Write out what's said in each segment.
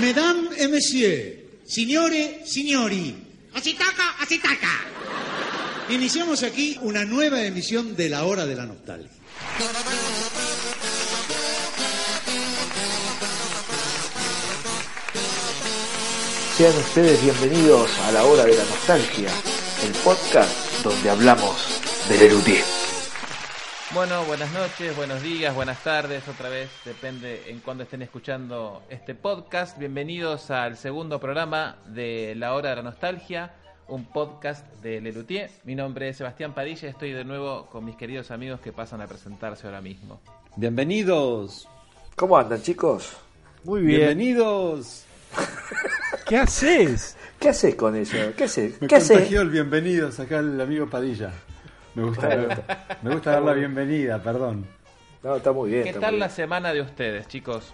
Mesdames et messieurs, signore, signori, Así toca, así toca. iniciamos aquí una nueva emisión de La Hora de la Nostalgia. Sean ustedes bienvenidos a la hora de la nostalgia, el podcast donde hablamos del Erutier. Bueno, buenas noches, buenos días, buenas tardes, otra vez, depende en cuándo estén escuchando este podcast. Bienvenidos al segundo programa de La Hora de la Nostalgia, un podcast de Lelutier. Mi nombre es Sebastián Padilla y estoy de nuevo con mis queridos amigos que pasan a presentarse ahora mismo. Bienvenidos. ¿Cómo andan chicos? Muy bien. Bienvenidos. ¿Qué haces? ¿Qué haces con eso? ¿Qué haces? Me ¿Qué haces? contagió el bienvenidos acá el amigo Padilla. Me gusta, me gusta dar la bienvenida, perdón. No, está muy bien. ¿Qué tal la bien. semana de ustedes, chicos?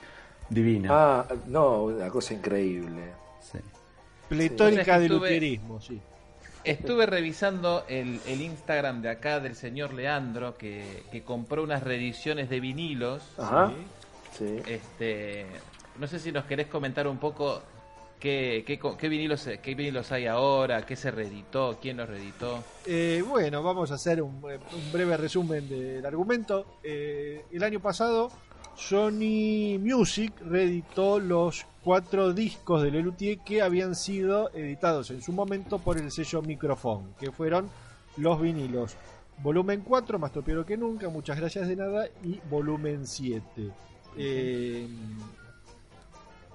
Divina. Ah, no, una cosa increíble. Sí. Pletórica Sí. de lutierismo, sí. Estuve revisando el, el Instagram de acá del señor Leandro que, que compró unas reediciones de vinilos. Ajá. Sí. Este, no sé si nos querés comentar un poco qué, qué, vinilos, qué vinilos hay ahora, qué se reeditó, quién los reeditó. Eh, bueno, vamos a hacer un, un breve resumen del argumento. Eh, el año pasado, Sony Music reeditó los cuatro discos de Lelutier que habían sido editados en su momento por el sello Microphone, que fueron los vinilos. Volumen 4, más tropiero que nunca, muchas gracias de nada, y volumen 7. Eh,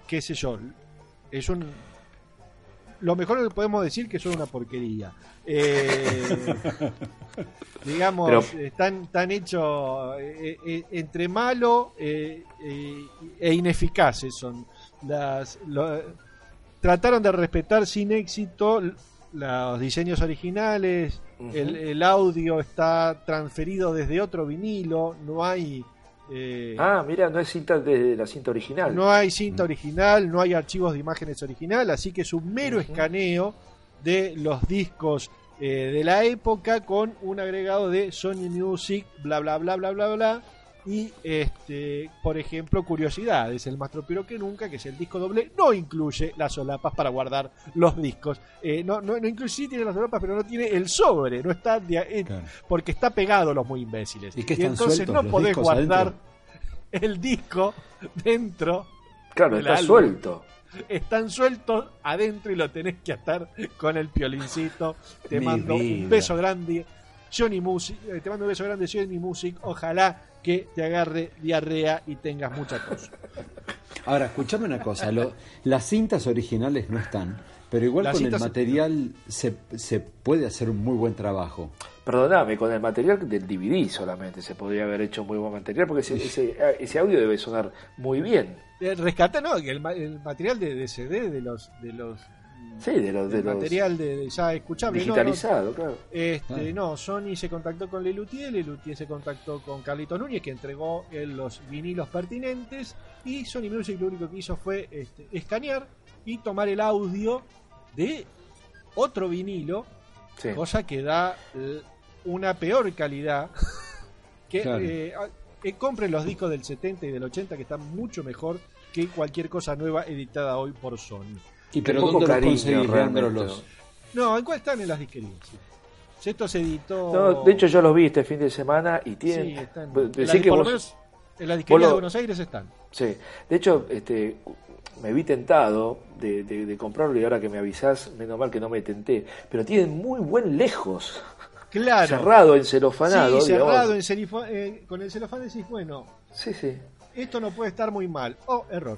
qué sé yo, es un... Lo mejor que podemos decir que son una porquería. Eh, digamos, Pero- están, están hechos eh, eh, entre malo eh, eh, e ineficaces son. Las, lo- trataron de respetar sin éxito los diseños originales, el audio está transferido desde otro vinilo, no hay... eh, Ah, mira, no es cinta de la cinta original. no hay cinta original, no hay archivos de imágenes original, así que es un mero escaneo de los discos eh, de la época con un agregado de Sony Music, bla bla bla bla bla bla. Y este, por ejemplo, curiosidades, el más tropero que nunca, que es el disco doble, no incluye las solapas para guardar los discos. Eh, no, no, no incluye, sí tiene las solapas, pero no tiene el sobre, no está de- eh, Claro. porque está pegado los muy imbéciles. ¿Y qué están entonces sueltos no podés guardar adentro? el disco dentro Claro, está álbum. suelto. están sueltos adentro y lo tenés que atar con el piolincito. Te Mi mando un beso grande, Johnny Music. eh, Te mando un beso grande, Johnny Music. Ojalá que te agarre diarrea y tengas mucha tos. Ahora, escuchame una cosa. lo- las cintas originales no están, pero igual Las con el material se, se puede hacer un muy buen trabajo. Perdóname, con el material del DVD solamente se podría haber hecho muy buen material porque ese, ese, ese audio debe sonar muy bien. Eh, Rescata, no, que el, el material de, de CD, de los. De los Sí, de los, de los material de, de ya escuchable. no, no, digitalizado, claro. Este, Ah. no, Sony se contactó con Lelutier, Lelutier se contactó con Carlito Núñez, que entregó eh, los vinilos pertinentes, y Sony Music lo único que hizo fue este, escanear y tomar el audio de otro vinilo, Sí. cosa que da eh, una peor calidad que Claro. eh, compren los discos del 70 y del 80 que están mucho mejor que cualquier cosa nueva editada hoy por Sony. ¿Y pero poco dónde los cariño, conseguís, Leandro, realmente. los- No, ¿en cuál están en las disquerías? sí. Esto se editó... No, de hecho yo los vi este fin de semana y tienen... Sí, están. Pues, la- que por lo vos- menos en la disquería vos lo- de Buenos Aires están. Sí, de hecho, este, me vi tentado de, de- de comprarlo y ahora que me avisás, menos mal que no me tenté, pero tienen muy buen lejos, Claro. cerrado, encelofanado. Sí, cerrado en eh, con el celofán decís, bueno, Sí, sí. esto no puede estar muy mal. Oh, error.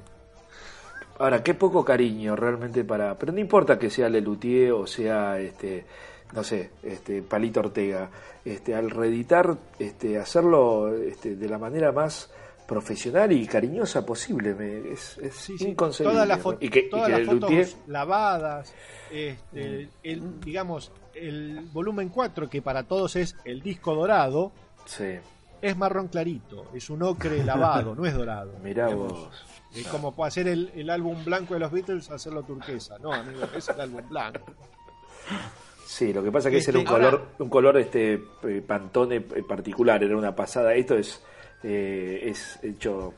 Ahora, qué poco cariño realmente para... Pero no importa que sea Lelutier o sea, este, no sé, este, Palito Ortega, este, al reeditar, este, hacerlo este, de la manera más profesional y cariñosa posible, me- es, es Sí, inconcebible. Todas las, y que, y todas que las fotos lavadas, este, el, digamos, el volumen 4, que para todos es el disco dorado, Sí, es marrón clarito, es un ocre lavado, no es dorado. mirá Digamos, vos. Es como hacer el, el álbum blanco de los Beatles, hacerlo turquesa. No, amigo, es el álbum blanco. Sí, lo que pasa es que ese era un Este, color, un color este eh, pantone eh, particular, era una pasada. Esto es eh, es hecho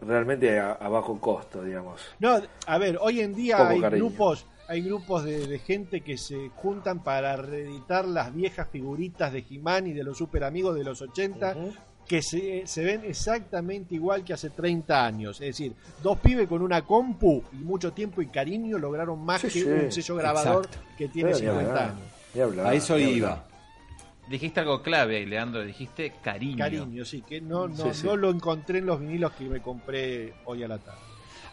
realmente a, a bajo costo, digamos. No, a ver, hoy en día Poco hay cariño. grupos, hay grupos de, de gente que se juntan para reeditar las viejas figuritas de He-Man y de los super amigos de los 80 Ujú. Que se, se ven exactamente igual que hace 30 años. Es decir, dos pibes con una compu y mucho tiempo y cariño lograron más Sí, que sí, un sello grabador exacto. que tiene Pero ni 50 hablar, años. hablar, A eso iba. hablar. Dijiste algo clave ahí, Leandro, dijiste cariño. Cariño, sí, que no, no, Sí, sí. no lo encontré en los vinilos que me compré hoy a la tarde.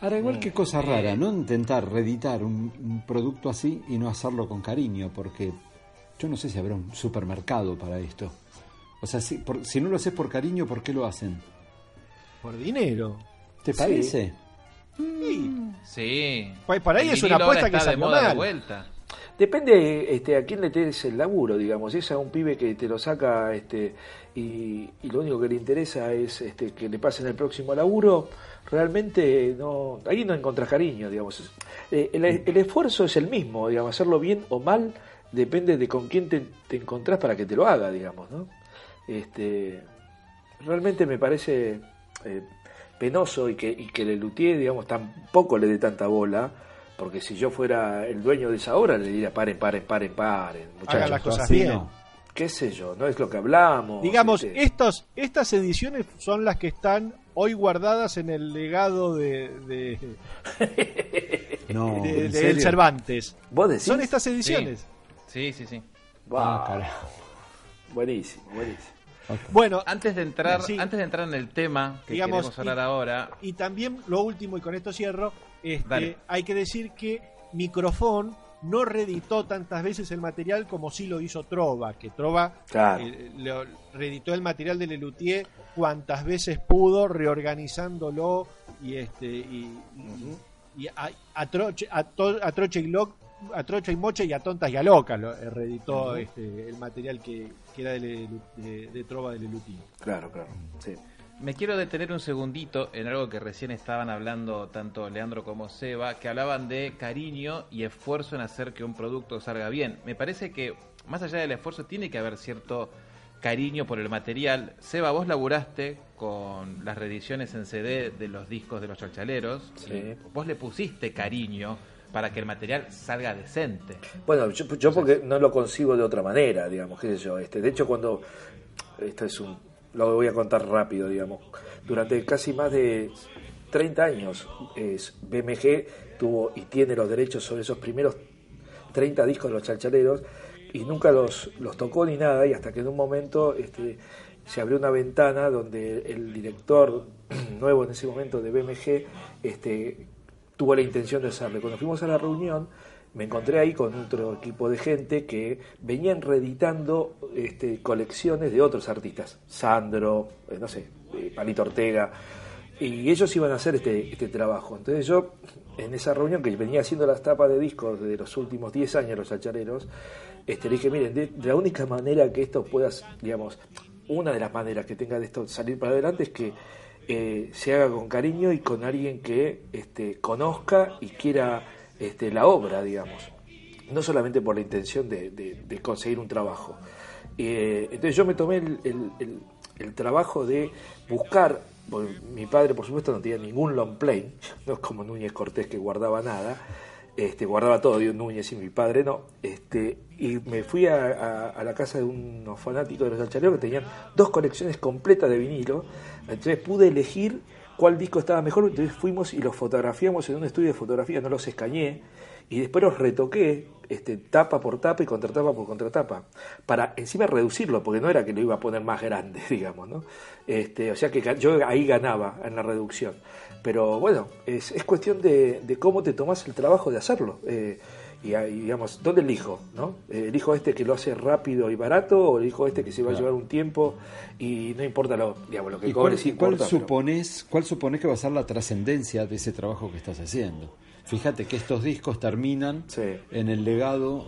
Ahora, igual Mm. que cosa rara, ¿no? Intentar reeditar un, un producto así y no hacerlo con cariño, porque yo no sé si habrá un supermercado para esto. O sea, si, por- si no lo haces por cariño, ¿por qué lo hacen? Por dinero. ¿Te parece? Sí. Sí. Pues para ahí El es una apuesta que de salió de mal. vuelta. Depende este, a quién le des el laburo, digamos. Si es a un pibe que te lo saca este, y, y lo único que le interesa es este, que le pasen el próximo laburo, realmente no ahí no encontrás cariño, digamos. Eh, el, el esfuerzo es el mismo, digamos, hacerlo bien o mal depende de con quién te, te encontrás para que te lo haga, digamos, ¿no? Este, realmente me parece eh, penoso y que, y que el luthier, digamos, tampoco le dé tanta bola, porque si yo fuera el dueño de esa obra, le diría paren, paren, paren, paren, Hagan muchachos. las cosas bien. no. qué sé yo, no es lo que hablamos. Digamos, estos, estas ediciones son las que están hoy guardadas en el legado de, de, No, de- ¿en del serio? Cervantes. ¿Vos decís? Son estas ediciones. Sí, sí, sí. Bah, Ah, carajo. buenísimo, Bueno, Antes de entrar, Sí. antes de entrar en el tema que Digamos, queremos hablar y- ahora, y también lo último, y con esto cierro, este, hay que decir que Microfón no reeditó tantas veces el material como sí lo hizo Trova, que Trova Claro. eh, lo- reeditó el material de Lelutier cuantas veces pudo, reorganizándolo y este y, y- y a, a Troche, a, to- a Troche y Loc- a Troche y Moche y a Tontas y a Locas lo eh, reeditó este, el material que, que era de, Lelu- de- de Trova de Lelutier. Claro, claro. Sí. me quiero detener un segundito en algo que recién estaban hablando tanto Leandro como Seba, que hablaban de cariño y esfuerzo en hacer que un producto salga bien. Me parece que más allá del esfuerzo tiene que haber cierto cariño por el material. Seba, vos laburaste con las reediciones en CD de los discos de los chalchaleros. Sí. vos le pusiste cariño para que el material salga decente. Bueno, yo, yo porque no lo consigo de otra manera, digamos, qué sé yo. Este, de hecho, cuando esto es un, lo voy a contar rápido, digamos. Durante casi más de 30 años, es, BMG tuvo y tiene los derechos sobre esos primeros 30 discos de los chalchaleros y nunca los, los tocó ni nada y hasta que en un momento este, se abrió una ventana donde el director nuevo en ese momento de BMG este, tuvo la intención de hacerlo. Cuando fuimos a la reunión me encontré ahí con otro equipo de gente que venían reeditando este, colecciones de otros artistas, Sandro, eh, no sé, eh, Palito Ortega, y ellos iban a hacer este, este trabajo. Entonces yo, en esa reunión que venía haciendo las tapas de discos de los últimos 10 años, los chachareros, este, le dije, miren, de la única manera que esto pueda, digamos, una de las maneras que tenga de esto salir para adelante es que eh, se haga con cariño y con alguien que este, conozca y quiera este, la obra, digamos. No solamente por la intención de, conseguir un trabajo. Eh, entonces yo me tomé el, trabajo de buscar, mi padre por supuesto no tenía ningún long play, no es como Núñez Cortés que guardaba nada, este, guardaba todo Dios Núñez y mi padre no, este, y me fui a, a- la casa de unos fanáticos de los alchareros que tenían dos colecciones completas de vinilo, entonces pude elegir cuál disco estaba mejor, entonces fuimos y los fotografiamos en un estudio de fotografía, no los escañé, y después los retoqué este, tapa por tapa y contratapa por contratapa, para encima reducirlo, porque no era que lo iba a poner más grande, digamos, ¿no? Este, o sea que yo ahí ganaba en la reducción. Pero bueno, es, es cuestión de, de cómo te tomas el trabajo de hacerlo. eh, y, ahí, digamos, ¿dónde elijo? ¿no? Eh, ¿Elijo este que lo hace rápido y barato o elijo este que se va a llevar un tiempo y no importa lo, digamos, lo que ¿Y cobre, cuál importa, pero- cuál suponés que va a ser la trascendencia de ese trabajo que estás haciendo? Fíjate que estos discos terminan Sí. en el legado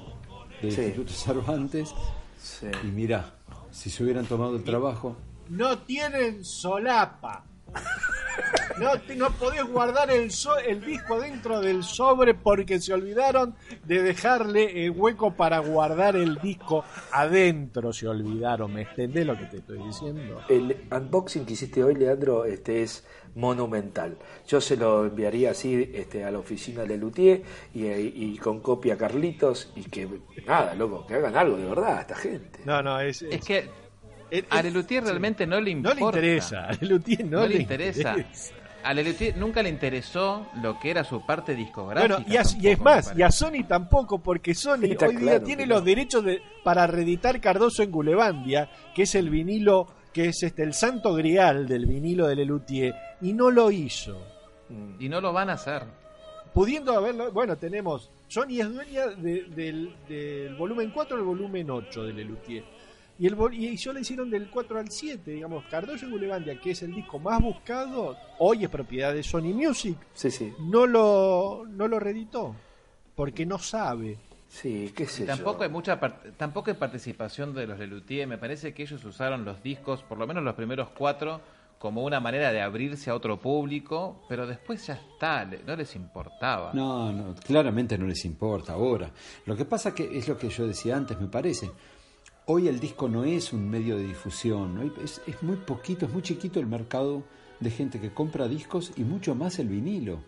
del Sí. Instituto Cervantes Sí. y mirá, si se hubieran tomado el trabajo, No tienen solapa. No, te- no podés guardar el, so- el disco dentro del sobre porque se olvidaron de dejarle el hueco para guardar el disco adentro. Se olvidaron, ¿me entendés lo que te estoy diciendo? El unboxing que hiciste hoy, Leandro, este es monumental. Yo se lo enviaría así este, a la oficina de Lutier y, y con copia a Carlitos y que nada, loco, que hagan algo de verdad a esta gente. No, no, es. Es que es- a Lelutier realmente no le no importa. le interesa. A Lelutier no, No, le interesa. interesa. A Lelutier nunca le interesó lo que era su parte discográfica. Bueno, y, a- y tampoco, es más, y a Sony tampoco, porque Sony Está hoy día claro, tiene claro. los derechos de, para reeditar Cardoso en Gulebandia, que es el vinilo, que es este el santo grial del vinilo de Lelutier, y no lo hizo. Y no lo van a hacer. Pudiendo haberlo, bueno, tenemos, Sony es dueña de- del, del volumen 4 al volumen 8 de Lelutier. Y, el, y solo hicieron del 4 al 7, digamos, Cardoso en Gulebandia, que es el disco más buscado, hoy es propiedad de Sony Music, Sí, sí, no lo, no lo reeditó, porque no sabe. sí, qué sé tampoco yo. hay mucha part- tampoco hay participación de los Lelutier. Me parece que ellos usaron los discos, por lo menos los primeros cuatro, como una manera de abrirse a otro público, pero después ya está, le- no les importaba. No, no, claramente no les importa ahora. Lo que pasa que es lo que yo decía antes, me parece. Hoy el disco no es un medio de difusión, ¿no? es, es muy poquito, es muy chiquito el mercado de gente que compra discos y mucho más el vinilo.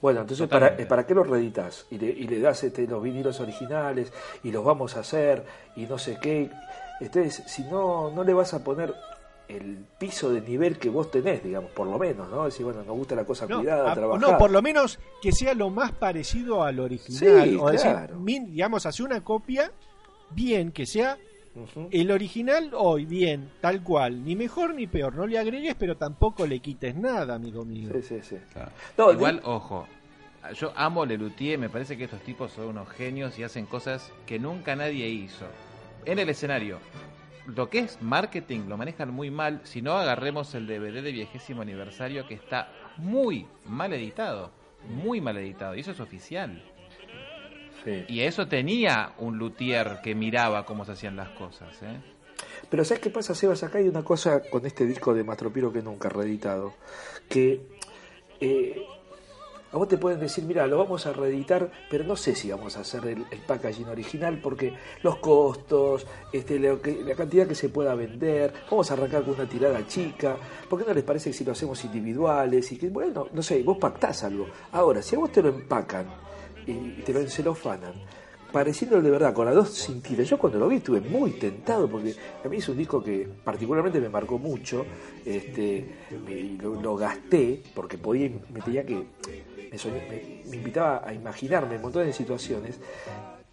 Bueno, entonces, ¿para, Totalmente. ¿para qué lo reeditas? Y le, y le das este, los vinilos originales y los vamos a hacer y no sé qué. Entonces, si no, no le vas a poner el piso de nivel que vos tenés, digamos, por lo menos, ¿no? Decir, bueno, nos gusta la cosa No, cuidada, a- trabajada. no, por lo menos que sea lo más parecido al original. Sí, o decir, claro. min- digamos, hacer una copia bien, que sea El original hoy, bien, tal cual. Ni mejor ni peor. No le agregues, pero tampoco le quites nada, amigo mío. Sí, sí, sí. Claro. No, Igual, de- ojo, yo amo Lelutier, me parece que estos tipos son unos genios y hacen cosas que nunca nadie hizo. En el escenario, lo que es marketing lo manejan muy mal. Si no, agarremos el DVD de vigésimo aniversario que está muy mal editado. Muy mal editado. Y eso es oficial. Sí. Y eso tenía un luthier que miraba cómo se hacían las cosas. ¿eh? Pero ¿sabes qué pasa, Sebas? Acá hay una cosa con este disco de Mastropiro que nunca reeditado. Que eh, a vos te pueden decir, mira, lo vamos a reeditar, pero no sé si vamos a hacer el, el packaging original porque los costos, este, lo que- la cantidad que se pueda vender, vamos a arrancar con una tirada chica. ¿Por qué no les parece que si lo hacemos individuales? Y que, bueno, no sé, vos pactás algo. Ahora, si a vos te lo empacan y, te lo encelofanan, pareciendo de verdad, con las dos cintitas. Yo cuando lo vi estuve muy tentado porque a mí es un disco que particularmente me marcó mucho. Este, me- lo, gasté porque podía, me tenía que. Me, soñé- me invitaba a imaginarme un montón de situaciones.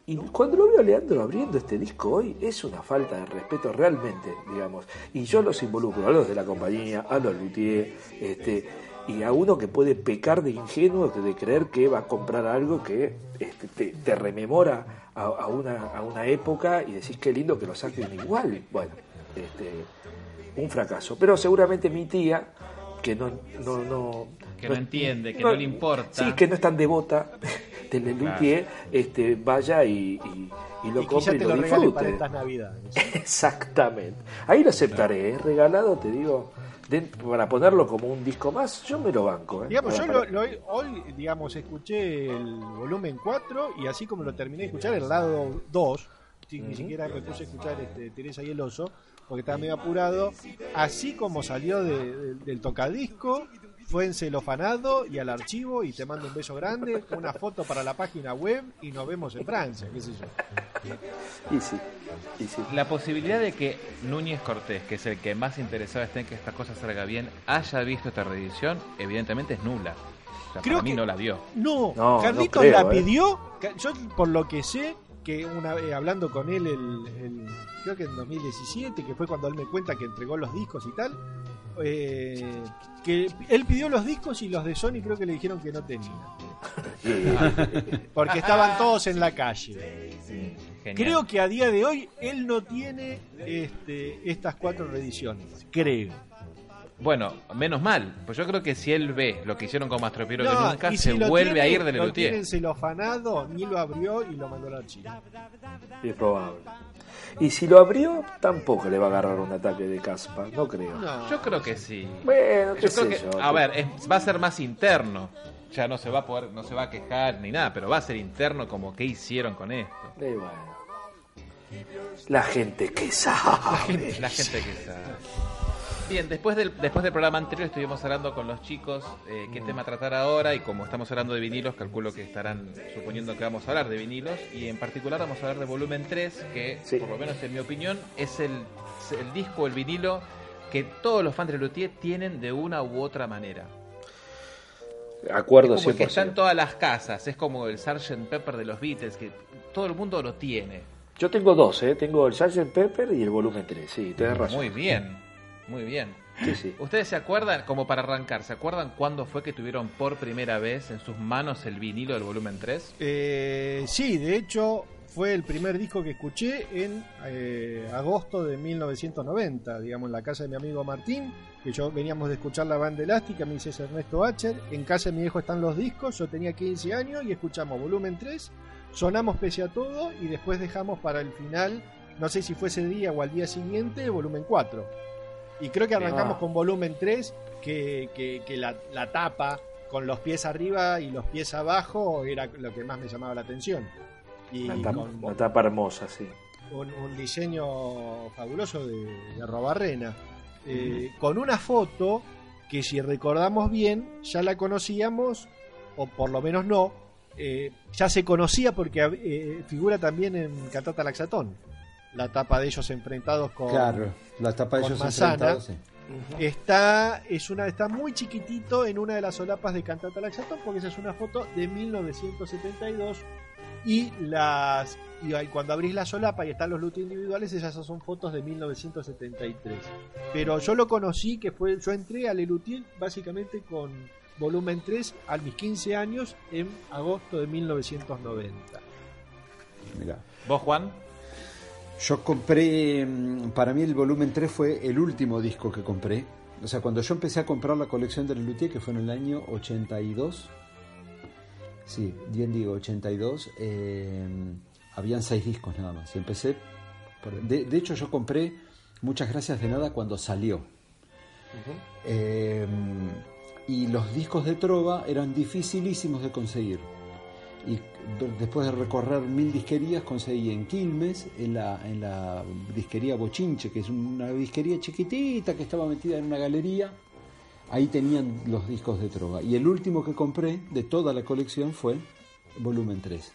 Y cuando lo veo a Leandro abriendo este disco hoy, es una falta de respeto realmente, digamos. Y yo los involucro, a los de la compañía, a los luthier, este, y a uno que puede pecar de ingenuo, de creer que va a comprar algo que este, te, te rememora a, a una, a una época y decís qué lindo que lo saquen igual. Bueno, este, un fracaso. Pero seguramente mi tía, que no... no, no Que no entiende, que no le importa. Sí, que no es tan devota del Lelutier, este, vaya y, y, y lo y compre y lo lo disfrute. para estas navidades. Exactamente. Ahí lo aceptaré, ¿eh? regalado, te digo, de- para ponerlo como un disco más, yo me lo banco. ¿eh? Digamos, yo lo- lo- hoy, digamos, escuché el volumen 4 y así como lo terminé de escuchar, el lado 2, sí, ni siquiera me puse a escuchar este, Teresa y el oso, porque estaba medio apurado, así como salió de- de- del tocadisco, fue encelofanado y al archivo y te mando un beso grande, una foto para la página web y nos vemos en Francia, qué sé yo. Y sí, y sí. La posibilidad de que Núñez Cortés, que es el que más interesado esté en que esta cosa salga bien, haya visto esta reedición, evidentemente es nula. O sea, Creo para mí que- no la vio. No, No, Carlitos no creo, la eh. pidió. ca- Yo, por lo que sé, que una vez hablando con él, el, el- creo que en 2017, que fue cuando él me cuenta que entregó los discos y tal, eh, que él pidió los discos y los de Sony creo que le dijeron que no tenía. Porque estaban todos en la calle. Genial. Creo que a día de hoy él no tiene este, estas cuatro reediciones. Creo. Bueno, menos mal, pues yo creo que si él ve lo que hicieron con Mastro Piero que No, nunca, se lo vuelve tiene, a ir del Lo Lelutier. celofanado, ni lo abrió y lo mandó a la China. Es probable. Y si lo abrió, tampoco le va a agarrar un ataque de caspa, no creo. No. Yo creo que sí. Bueno, qué Yo creo que, yo. a ver, es- va a ser más interno. Ya no se va a poder, no se va a quejar ni nada, pero va a ser interno como qué hicieron con esto. Bueno. La gente que sabe. La gente que sabe. Bien, después del, después del programa anterior estuvimos hablando con los chicos eh, qué tema tratar ahora y como estamos hablando de vinilos, calculo que estarán suponiendo que vamos a hablar de vinilos y en particular vamos a hablar de volumen 3, que Sí. por lo menos en mi opinión es el, el disco, el vinilo que todos los fans de Luthier tienen de una u otra manera. Acuerdo Es como el que está en 100%. todas las casas, es como el Sgt. Pepper de los Beatles, que todo el mundo lo tiene. Yo tengo dos, ¿eh? Tengo el Sgt. Pepper y el volumen 3, sí, tenés razón. Muy bien, muy bien. Sí, sí. ¿Ustedes se acuerdan, como para arrancar, se acuerdan cuándo fue que tuvieron por primera vez en sus manos el vinilo del volumen 3? Eh, sí, de hecho fue el primer disco que escuché en eh, agosto de 1990, digamos, en la casa de mi amigo Martín, que yo veníamos de escuchar la banda elástica, me dice Ernesto Bacher, en casa de mi viejo están los discos, yo tenía 15 años y escuchamos volumen 3, sonamos pese a todo y después dejamos para el final, no sé si fue ese día o al día siguiente, volumen 4. Y creo que arrancamos Ah. con volumen 3, que, que- que la, la tapa con los pies arriba y los pies abajo era lo que más me llamaba la atención. Y Una tapa, con una tapa hermosa, sí. un, un diseño fabuloso de, de Robarrena. Eh, Con una foto que si recordamos bien, ya la conocíamos, o por lo menos no, eh, ya se conocía porque eh, figura también en Cantata Laxatón. La tapa de ellos enfrentados con, Claro, la tapa de ellos enfrentados, sí. Está, es una, está muy chiquitito en una de las solapas de Cantata Laxatón, porque esa es una foto de 1972. Y las y cuando abrís la solapa y están los lutos individuales, esas son fotos de 1973. Pero yo lo conocí, que fue, yo entré al Lelutier básicamente con volumen 3 a mis 15 años en agosto de 1990. Mirá. ¿Vos, Juan? Yo compré, mm, para mí el volumen 3 fue el último disco que compré. O sea, cuando yo empecé a comprar la colección de Lelutier, que fue en el año 82, sí, bien digo, 82, eh, habían seis discos nada más. Y empecé, por- de, de hecho yo compré Muchas Gracias de Nada cuando salió. Eh, y los discos de Trova eran dificilísimos de conseguir. Después de recorrer mil disquerías, conseguí en Quilmes, en la, en la disquería Bochinche, que es una disquería chiquitita que estaba metida en una galería. Ahí tenían los discos de Trova. Y el último que compré de toda la colección fue volumen 3.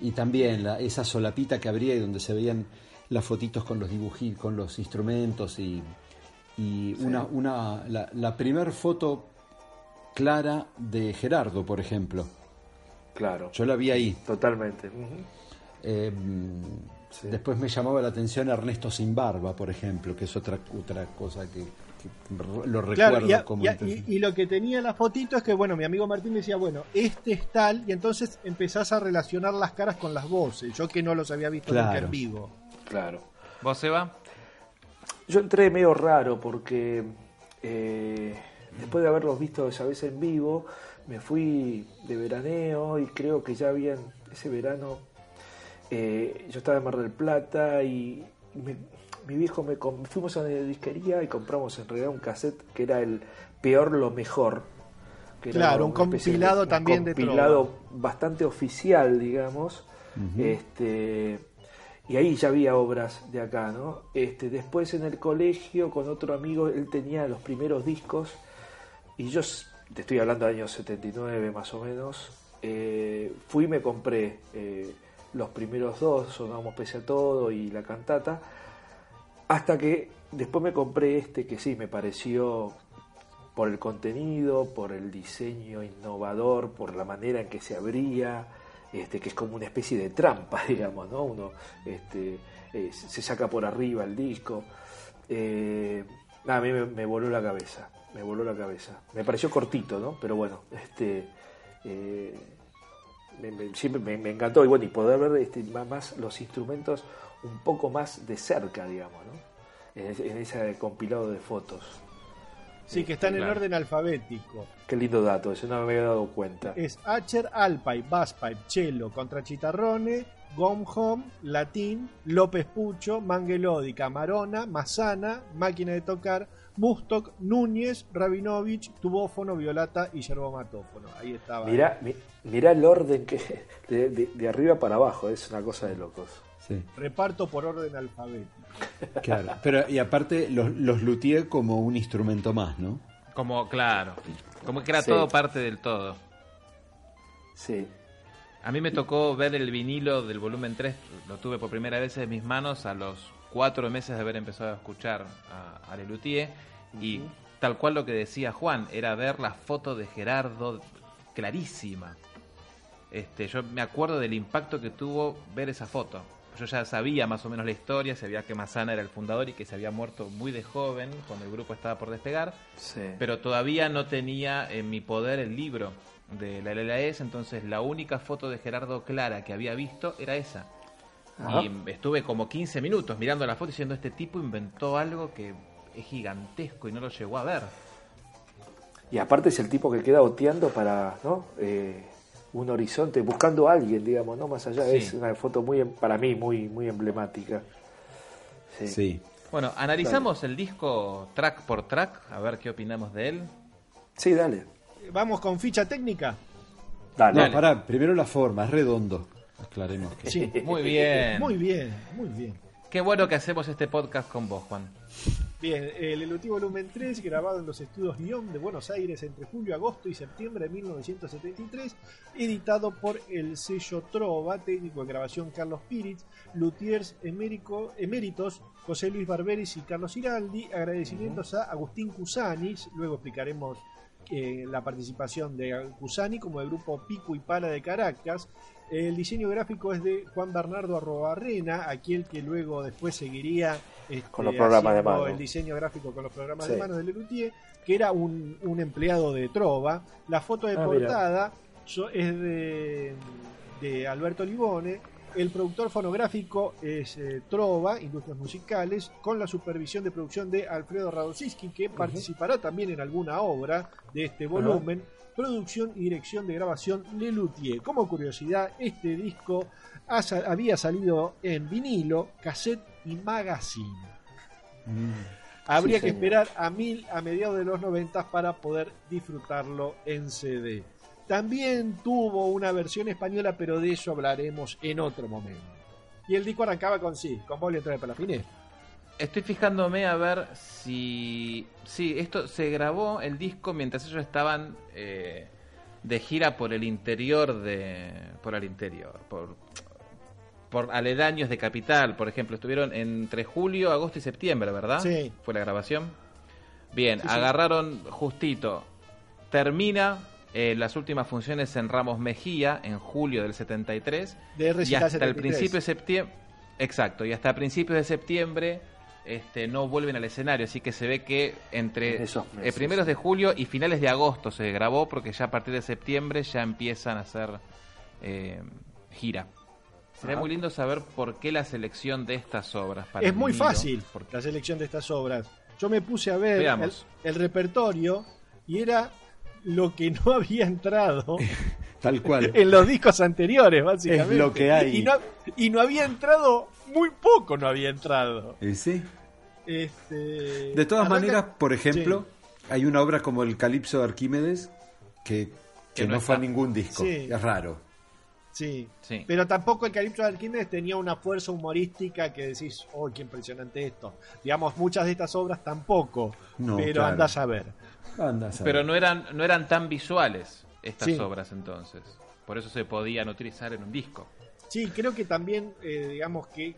Y también la- esa solapita que abría y donde se veían las fotitos con los dibujitos, con los instrumentos y, y una, una, la, la primer foto clara de Gerardo, por ejemplo. Claro. Yo la vi ahí. Totalmente. Eh, Sí. Después me llamaba la atención Ernesto Sin Barba, por ejemplo, que es otra, otra cosa que, que lo recuerdo Claro, y, a- como y y- y lo que tenía la fotito es que, bueno, mi amigo Martín me decía, bueno, este es tal, y entonces empezás a relacionar las caras con las voces. Yo que no los había visto nunca en vivo. Claro. ¿Vos, Eva? Yo entré medio raro porque eh, después de haberlos visto esa vez en vivo, me fui de veraneo y creo que ya habían ese verano. eh, yo estaba en Mar del Plata y me- mi viejo me fuimos a la disquería y compramos en realidad un cassette que era el peor lo mejor. que era Claro, un una compilado un también de compilado bastante oficial, digamos. Este y ahí ya había obras de acá, ¿no? Este, después en el colegio con otro amigo, él tenía los primeros discos y yo, te estoy hablando del año 79 más o menos, eh, fui y me compré eh, los primeros dos, Sonamos Pese a Todo y La Cantata, hasta que después me compré este que sí, me pareció por el contenido, por el diseño innovador, por la manera en que se abría, este, que es como una especie de trampa, digamos, ¿no? Uno este, eh, se saca por arriba el disco. A mí me voló la cabeza, me voló la cabeza. Me pareció cortito, ¿no? Pero bueno, este, eh, me, me- siempre me, me encantó y bueno, y poder ver este, más, más los instrumentos un poco más de cerca, digamos, ¿no? En, ese- en ese compilado de fotos. Sí, que están en Claro. orden alfabético. Qué lindo dato, eso no me había dado cuenta. Es Acher, Alpipe, Basspipe, Cello, Contrachitarrone, Gom Home, Latín, López Pucho, Mangelódica, Marona, Mazana, Máquina de Tocar, Mustok, Núñez, Rabinovich, Tubófono, Violata y Yerbomatófono. Ahí estaba. Mirá, mi- mirá el orden que de, de- de arriba para abajo, es una cosa de locos. Sí, Reparto por orden alfabético. claro. Pero, y aparte, los, los luthier como un instrumento más, ¿no? Como, claro, como que era Sí. todo parte del todo. Sí. A mí me tocó ver el vinilo del volumen 3, lo tuve por primera vez en mis manos a los cuatro meses de haber empezado a escuchar a, a Lelutier y tal cual lo que decía Juan, era ver la foto de Gerardo clarísima. Este, yo me acuerdo del impacto que tuvo ver esa foto. Yo ya sabía más o menos la historia, sabía que Mazana era el fundador y que se había muerto muy de joven cuando el grupo estaba por despegar Sí. pero todavía no tenía en mi poder el libro de la LLAS, entonces la única foto de Gerardo Clara que había visto era esa. Ajá. Y estuve como 15 minutos mirando la foto diciendo, este tipo inventó algo que es gigantesco y no lo llegó a ver. Y aparte es el tipo que queda oteando para, ¿no? Eh, un horizonte, buscando a alguien, digamos, no más allá. Sí. Es una foto muy, em- para mí, muy, muy emblemática. Sí. Sí. Bueno, analizamos el disco track por track, a ver qué opinamos de él. Sí, dale. Vamos con ficha técnica. Dale. No, pará, primero la forma, es redondo. Aclaremos que. Sí. Muy bien. Muy bien, muy bien. Qué bueno que hacemos este podcast con vos, Juan. Bien, el Elutier Volumen 3, grabado en los estudios Guión de Buenos Aires entre julio, agosto y septiembre de 1973, editado por el sello Trova, técnico de grabación Carlos Piritz, luthiers emérico- eméritos José Luis Barberis y Carlos Iraldi, agradecimientos a Agustín Cusanis, luego explicaremos eh, la participación de Cusani como del grupo Pico y Para de Caracas, el diseño gráfico es de Juan Bernardo Arrobarrena, aquel que luego después seguiría este, Con los programas de mano. el diseño gráfico con los programas Sí. de mano de Lelutier, que era un, un empleado de Trova. La foto de Ah, portada es de, de Alberto Libone. El productor fonográfico es eh, Trova, Industrias Musicales, con la supervisión de producción de Alfredo Radosiski, que participará también en alguna obra de este volumen. Producción y dirección de grabación Lelutier. Como curiosidad, este disco ha había salido en vinilo, cassette y magazine. Mm. Habría Sí, que señor. esperar a mil a mediados de los 90 para poder disfrutarlo en CD. También tuvo una versión española, pero de eso hablaremos en otro momento. Y el disco arrancaba con sí, con Bolio entra para la fines. Estoy fijándome a ver si... Sí, esto se grabó el disco mientras ellos estaban eh, de gira por el interior de... Por el interior, por... Por aledaños de Capital, por ejemplo. Estuvieron entre julio, agosto y septiembre, ¿verdad? Sí. Fue la grabación. Bien, Sí, sí. agarraron justito. Termina eh, las últimas funciones en Ramos Mejía en julio del 73 De y hasta el 73. principio de septiembre exacto y hasta principios de septiembre este no vuelven al escenario así que se ve que entre eh, primeros de julio y finales de agosto se grabó porque ya a partir de septiembre ya empiezan a hacer eh, gira sería Ajá. muy lindo saber por qué la selección de estas obras para Es muy fácil porque la selección de estas obras. Yo me puse a ver el repertorio y era lo que no había entrado Tal cual. en los discos anteriores, básicamente. Es lo que hay. Y no, y no había entrado, muy poco no había entrado. ¿Y sí? Este, De todas arranca- maneras, por ejemplo, hay una obra como el Calipso de Arquímedes que, que Que no no, fue a ningún disco. Sí. Es raro. Sí. Sí. Pero tampoco el Calipso de Arquímedes tenía una fuerza humorística que decís, oh, qué impresionante esto. Digamos, muchas de estas obras tampoco. No, pero claro. andás a ver. Pero no eran no eran tan visuales estas Sí. obras entonces por eso se podían utilizar en un disco Sí, creo que también, eh, digamos, que,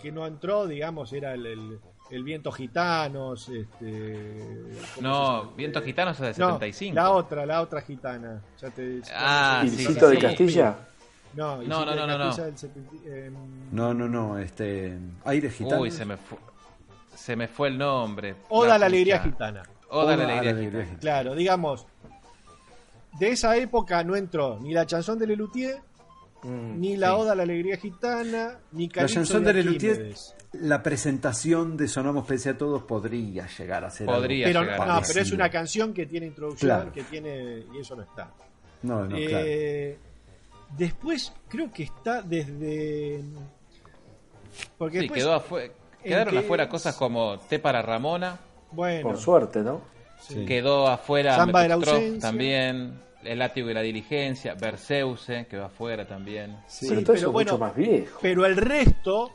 que no entró, digamos, era el, el, el Viento Gitanos. Este, ¿cómo No? Viento Eh, Gitanos es de no, 75. La otra, la otra gitana. Ya te, Ah, ¿cómo se sí, sí, de sí. Castilla? No, No, no, no, no, no. No, no, no. Este, Aire Gitano. Uy, se me fue se me fue el nombre. Oda a la alegría gitana. Oda a la Oda la alegría alegría gitana. gitana. Claro, digamos, de esa época no entró ni la chanson de Lelutier, Mm, ni la sí. Oda a la Alegría Gitana, ni La Calipso chanson de de Lelutier, la presentación de Sonamos Pese a Todos podría llegar a ser algo Podría Pero, llegar no, a pero es una canción que tiene introducción, Claro. que tiene y eso no está. No, no, claro. Eh, Después creo que está desde porque Sí, después, quedó quedaron que- afuera cosas como Té para Ramona, bueno, Por suerte, ¿no? Sí. quedó afuera Samba de la ausencia. también, El látigo y la diligencia, Berceuse quedó afuera también. Sí, pero todo eso es bueno, mucho más viejo. pero el resto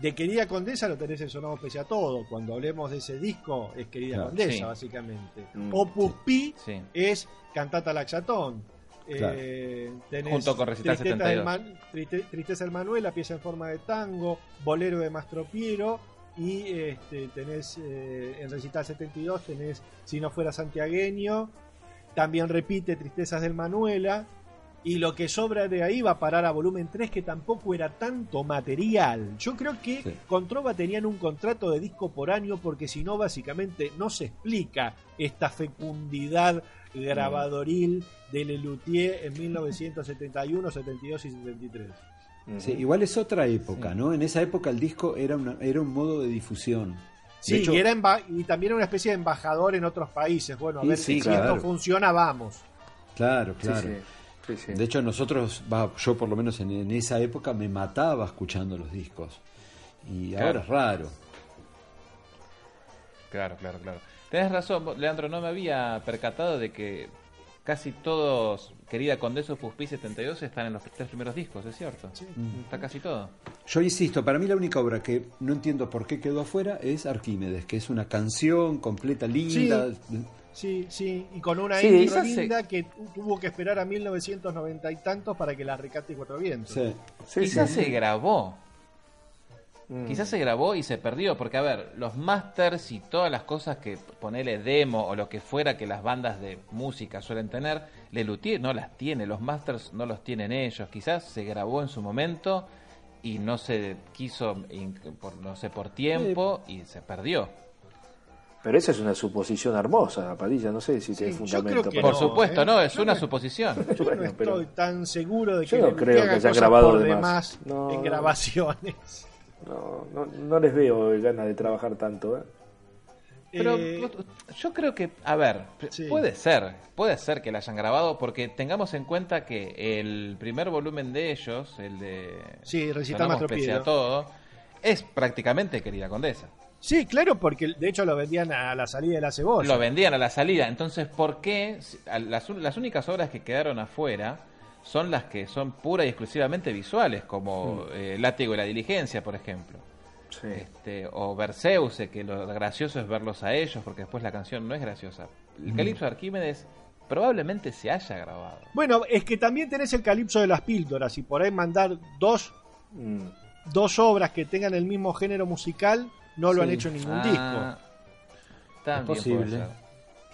de Querida Condesa lo tenés en Sonamos Pese a Todo. Cuando hablemos de ese disco es Querida Claro. Condesa, Sí. básicamente. Mm, Opus Pi Sí. es Cantata Laxatón. Claro. Eh, tenés Junto con Recital Tristeza del 72. Man- Triste- Tristeza del Manuel, la pieza en forma de tango, Bolero de Mastropiero y este, tenés eh, en Recital 72 tenés Si no fuera santiagueño, también repite Tristezas del Manuela y lo que sobra de ahí va a parar a volumen 3 que tampoco era tanto material. Yo creo que Sí. con Trova tenían un contrato de disco por año porque si no básicamente no se explica esta fecundidad grabadoril de Lelutier en 1971, 72 y 73. Sí, igual es otra época, Sí. ¿no? En esa época el disco era, una- era un modo de difusión. Sí, De hecho- y, era y también era una especie de embajador en otros países. Bueno, a Sí, ver sí, si claro. esto funciona, vamos. Claro, claro. sí, sí, sí. De hecho, nosotros, yo por lo menos en, en esa época me mataba escuchando los discos. Y Claro. ahora es raro. Claro, claro, claro. Tenés razón, Leandro, no me había percatado de que casi todos, querida Condesa Puspi 72, están en los tres primeros discos, ¿es cierto? Está casi todo. Yo insisto, para mí la única obra que no entiendo por qué quedó afuera es Arquímedes, que es una canción completa, linda. Sí, sí, y con una Sí, intro esa se- linda que tu- tuvo que esperar a 1990 y tantos para que la recate Cuatro Vientos. Sí. Sí, Quizás sí. se grabó, Mm. quizás se grabó y se perdió, porque a ver, los masters y todas las cosas que ponele demo o lo que fuera que las bandas de música suelen tener, Lelutier no las tiene, los masters no los tienen ellos, quizás se grabó en su momento y no se quiso, por, no sé, por tiempo y se perdió. Pero esa es una suposición hermosa, Padilla. No sé si tiene Sí, yo fundamento. Por no, supuesto, ¿eh? no, es Yo una no- suposición. Yo Bueno, no pero- estoy tan seguro de Yo que no Lelutier creo que haya grabado de demás más. No, en no. grabaciones. No, no, no les veo ganas de trabajar tanto. ¿eh? Pero Eh, yo creo que, a ver, Sí. puede ser, puede ser que la hayan grabado porque tengamos en cuenta que el primer volumen de ellos, el de Sí, Recital Sonamos Mastropiero. Pese a todo, es prácticamente Querida Condesa. sí, claro, porque de hecho lo vendían a la salida de la cebolla. Lo vendían a la salida, entonces ¿por qué las, las únicas obras que quedaron afuera son las que son pura y exclusivamente visuales, como eh, Látigo y la Diligencia, por ejemplo? Sí. este, o Berceuse, que lo gracioso es verlos a ellos, porque después la canción no es graciosa. El Calipso de Arquímedes probablemente se haya grabado. Bueno, es que también tenés el calipso de las píldoras y por ahí mandar dos, Mm. dos obras que tengan el mismo género musical no lo Sí. han hecho en ningún Ah, disco. También Es posible. puede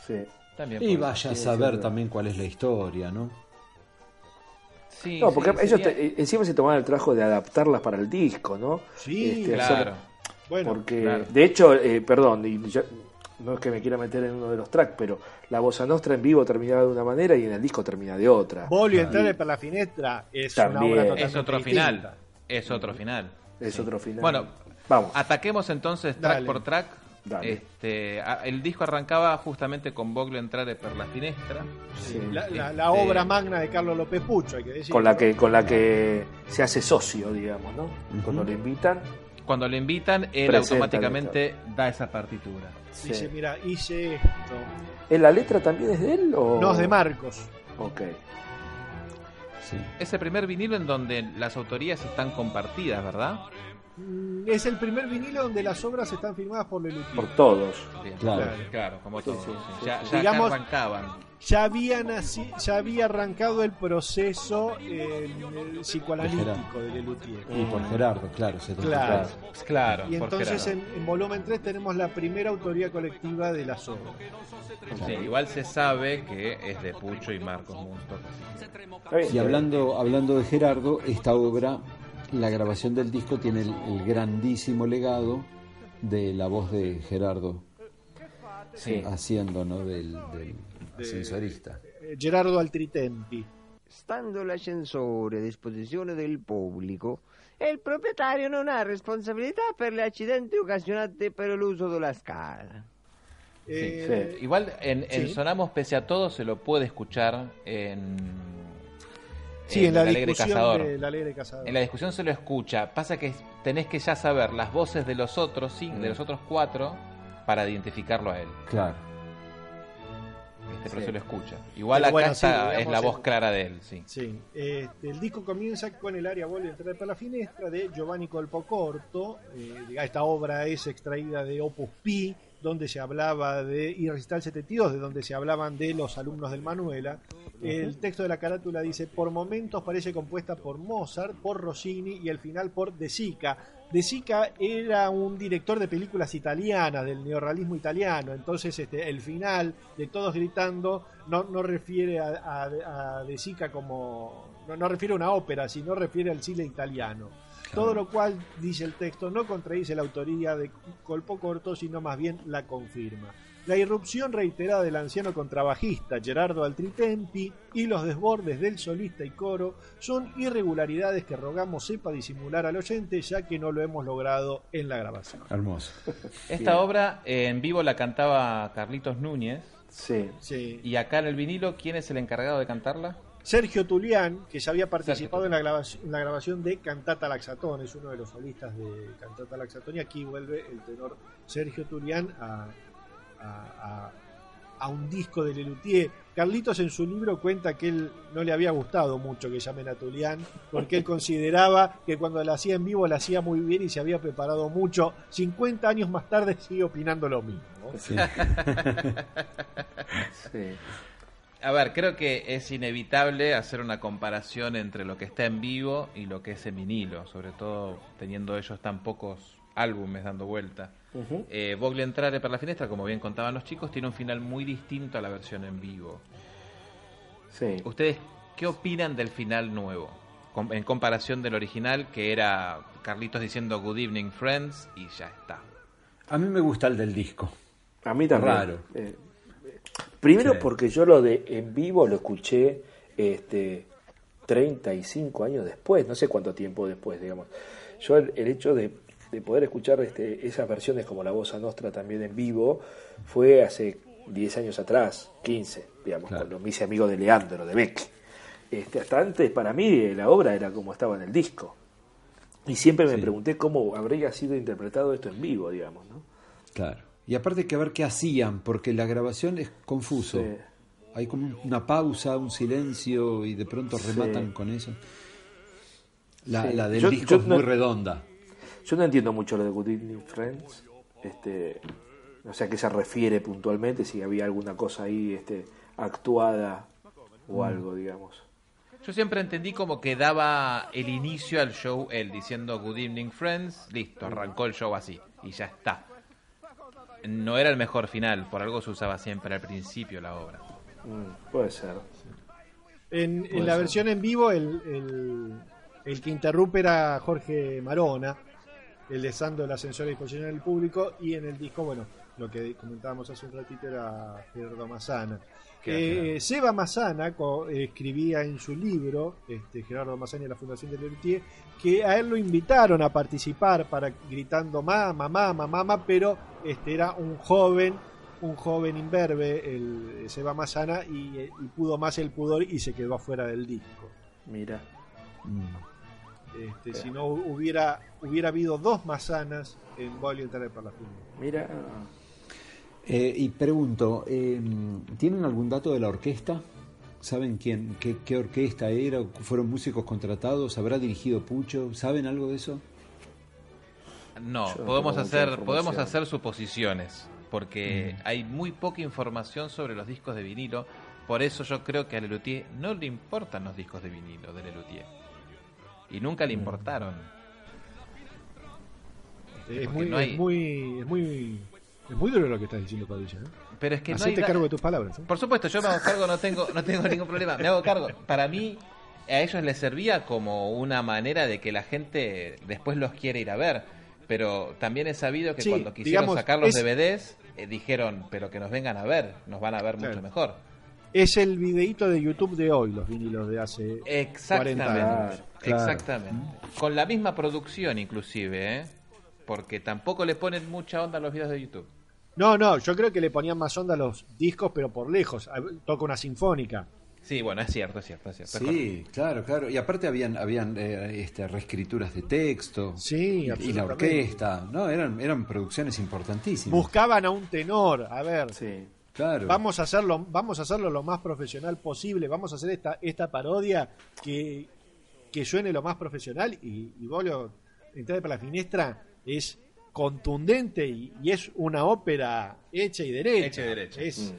ser. Sí. También Y vaya a saber también cuál es la historia, ¿no? Sí, No, porque sí, ellos sería- te- encima se tomaban el trabajo de adaptarlas para el disco, ¿no? Sí, Este, Claro. hacer- Bueno, porque, claro. de hecho, eh, perdón, y ya- no es que me quiera meter en uno de los tracks, pero la bossa nostra en vivo terminaba de una manera y en el disco termina de otra. Volvió a entrar por la finestra es También. una obra Es totalmente Es otro distinta. final. Es otro final. Es Sí. otro final. Bueno, vamos. Ataquemos entonces track Dale. por track. Dale. Este, el disco arrancaba justamente con Boglio entrare per la finestra. Sí. La, la- la Este- obra magna de Carlos López Pucho, hay que decir. con la que con la que se hace socio, digamos, ¿no? Cuando le invitan. Cuando le invitan, él Presenta automáticamente da esa partitura. sí. Dice, mira, hice esto. ¿Eh, ¿La letra también es de él o No, es de Marcos. Ok. Sí. Es el primer vinilo en donde las autorías están compartidas, ¿verdad? Mm, Es el primer vinilo donde las obras están firmadas por Lelutier. Por todos. Bien, Claro. claro, como Sí, todo. sí, sí. sí, Ya, ya Digamos- arrancaban. Ya había, naci- ya había arrancado el proceso eh, el psicoanalítico de Lelutier. Y por Gerardo, claro. 74. Claro. Claro. Y entonces en, volumen 3 tenemos la primera autoría colectiva de las obras. Sí, igual se sabe que es de Pucho y Marcos bien, Y hablando, hablando de Gerardo, esta obra, la grabación del disco tiene el, el grandísimo legado de la voz de Gerardo Sí. haciendo, ¿no? Del, del De- ascensorista. Eh, Gerardo Altritempi. stando l'ascensore a disposizione del pubblico, il proprietario non ha responsabilità per gli accidenti occasionati per l'uso della scala. Sí, Eh, sí. Igual en. Sonamos, pese a todo, se lo puede escuchar en. Sí, en, la El Alegre discusión Cazador. del Alegre Cazador. En la discusión se lo escucha. Pasa que tenés que ya saber las voces de los otros, sí, de los otros cuatro, para identificarlo a él. Claro. Este, Sí. se lo escucha. Igual Pero acá bueno, está- sí, es la el- voz clara de él, sí. Sí, este, el disco comienza con el área vuelve a entrar por la finestra de Giovanni Colpocorto. Eh, esta obra es extraída de Opus Pi, donde se hablaba de, y Recital 72, de donde se hablaban de los alumnos del Manuela. El texto de la carátula dice: Por momentos parece compuesta por Mozart, por Rossini y al final por De Sica. De Sica era un director de películas italianas, del neorrealismo italiano. Entonces, este, el final de todos gritando no, no refiere a, a- a De Sica como. No, no refiere a una ópera, sino refiere al cine italiano. Todo lo cual, dice el texto, no contradice la autoría de Colpo Corto, sino más bien la confirma. La irrupción reiterada del anciano contrabajista Gerardo Altritempi y los desbordes del solista y coro son irregularidades que rogamos sepa disimular al oyente, ya que no lo hemos logrado en la grabación. Hermoso. Esta obra eh, en vivo la cantaba Carlitos Núñez. Sí. Sí. Y acá en el vinilo, ¿quién es el encargado de cantarla? Sergio Tulián, que ya había participado en la, grabación, en la grabación de Cantata Laxatón, es uno de los solistas de Cantata Laxatón, y aquí vuelve el tenor Sergio Tulián a, a- a- a un disco de Lelutier. Carlitos en su libro cuenta que él no le había gustado mucho que llamen a Tulián, porque él consideraba que cuando la hacía en vivo la hacía muy bien y se había preparado mucho. 50 años más tarde sigue opinando lo mismo. Sí. sí. A ver, creo que es inevitable hacer una comparación entre lo que está en vivo y lo que es en vinilo, sobre todo teniendo ellos tan pocos álbumes dando vuelta. Ujú. Eh, Vogle Entrare per la Finestra, como bien contaban los chicos, tiene un final muy distinto a la versión en vivo. Sí. ¿Ustedes qué opinan del final nuevo? Com- En comparación del original, que era Carlitos diciendo Good Evening Friends y ya está. A mí me gusta el del disco. A mí también. Raro. Eh, primero Sí. porque yo lo de en vivo lo escuché este 35 años después, no sé cuánto tiempo después, digamos. Yo el, el hecho de, de poder escuchar este, esas versiones como la Voz Nostra también en vivo fue hace 10 años atrás, 15, digamos, Claro. cuando me hice amigo de Leandro, de Beck. Este, hasta antes, para mí, eh, la obra era como estaba en el disco. Y siempre me Sí. pregunté cómo habría sido interpretado esto en vivo, digamos, ¿no? Claro. Y aparte hay que ver qué hacían, porque la grabación es confuso. Sí. Hay como una pausa, un silencio y de pronto Sí. rematan con eso. La, Sí. la del Yo- disco yo es no- muy redonda. Yo no entiendo mucho lo de Good Evening Friends. Este, o sea, qué se refiere puntualmente, si había alguna cosa ahí este, actuada o algo, digamos. Yo siempre entendí como que daba el inicio al show él diciendo Good Evening Friends, listo, arrancó el show así y ya está. No era el mejor final, por algo se usaba siempre al principio la obra. Mm, puede ser. En, en la versión en vivo, el, el- el que interrumpe era Jorge Marona, el de Sando el ascensor a disposición del público, y en el disco, bueno, lo que comentábamos hace un ratito era Gerardo Mazana. Eh, Seba co- eh, escribía en su libro, este, Gerardo Mazana y la Fundación de Lelutier, que a él lo invitaron a participar para gritando mamá, mamá, mamá, pero este era un joven, un joven imberbe, el eh, Seba Mazana, y, eh, y pudo más el pudor y se quedó afuera del disco. Mira. Mm. Este, si no hubiera hubiera habido dos Mazanas en Entrar para la Fin. Mira. Eh, y pregunto, eh, ¿tienen algún dato de la orquesta? ¿Saben quién, qué, qué orquesta era? ¿Fueron músicos contratados? ¿Habrá dirigido Pucho? ¿Saben algo de eso? No, Yo podemos hacer, podemos hacer suposiciones, porque hay muy poca información sobre los discos de vinilo. Por eso yo creo que a Lelutier no le importan los discos de vinilo de Lelutier. Y nunca le importaron. Es muy, no hay- es muy, es muy, es muy duro lo que estás diciendo, Padilla. ¿eh? Pero es que no Hacete da- cargo de tus palabras. ¿eh? Por supuesto, yo me hago cargo, no tengo, no tengo ningún problema. Me hago cargo. Para mí, a ellos les servía como una manera de que la gente después los quiere ir a ver. Pero también he sabido que Sí, cuando quisieron digamos, sacar los es- DVDs, eh, dijeron, pero que nos vengan a ver, nos van a ver Claro. mucho mejor. Es el videíto de YouTube de hoy, los vinilos de hace 40 Exactamente. años. Claro. Exactamente. Con la misma producción inclusive, ¿eh? Porque tampoco le ponen mucha onda a los videos de YouTube. No, no, yo creo que le ponían más onda a los discos, pero por lejos. Toca una sinfónica. Sí, bueno, es cierto, es cierto, es cierto. es Sí, claro, claro. Y aparte habían, habían eh, este, reescrituras de texto. Sí, y, y la orquesta. No, eran, eran producciones importantísimas. Buscaban a un tenor. A ver, Sí. claro. vamos a hacerlo, vamos a hacerlo lo más profesional posible. Vamos a hacer esta, esta parodia que, que suene lo más profesional. Y, y vos lo entrar por la finestra es contundente y, y es una ópera hecha y derecha. Hecha y derecha. Es-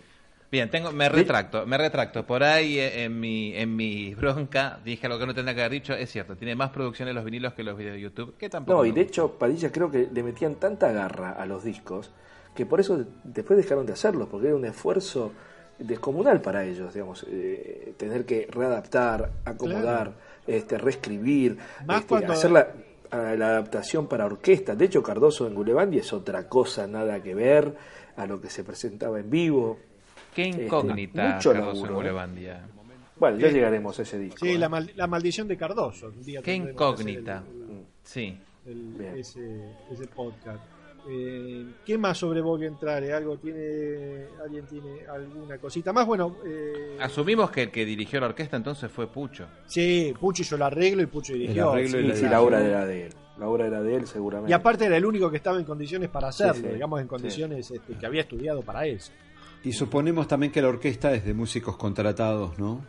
Bien, tengo, me retracto, me retracto. Por ahí eh, en mi, en mi bronca dije algo que no tendría que haber dicho. Es cierto, tiene más producciones los vinilos que los videos de YouTube. Que tampoco. No, y de gusta. hecho, Padilla creo que le metían tanta garra a los discos que por eso después dejaron de hacerlos, porque era un esfuerzo descomunal para ellos, digamos, eh, tener que readaptar, acomodar, este, reescribir, Más este, cuando- hacer la, a- la adaptación para orquesta. De hecho, Cardoso en Gulebandi es otra cosa, nada que ver a lo que se presentaba en vivo. Qué incógnita, mucho Cardoso en laburo, ¿eh? Gulebandia. Bueno, ya llegaremos a ese disco. sí, ¿eh? la, mal- la maldición de Cardoso. Un día Qué incógnita. hacer el- Sí. el- ese, ese podcast. Eh, ¿Qué más sobre Vogue Entrare? ¿Algo tiene, ¿Alguien tiene alguna cosita más? Bueno, eh, Asumimos que el que dirigió la orquesta entonces fue Pucho. sí, Pucho hizo el arreglo y Pucho dirigió. arreglo y sí, la sí, la obra era de él. La obra era de él, seguramente. Y aparte era el único que estaba en condiciones para hacerlo, Sí, sí. digamos, en condiciones este, que había estudiado para eso. Y suponemos también que la orquesta es de músicos contratados, ¿no?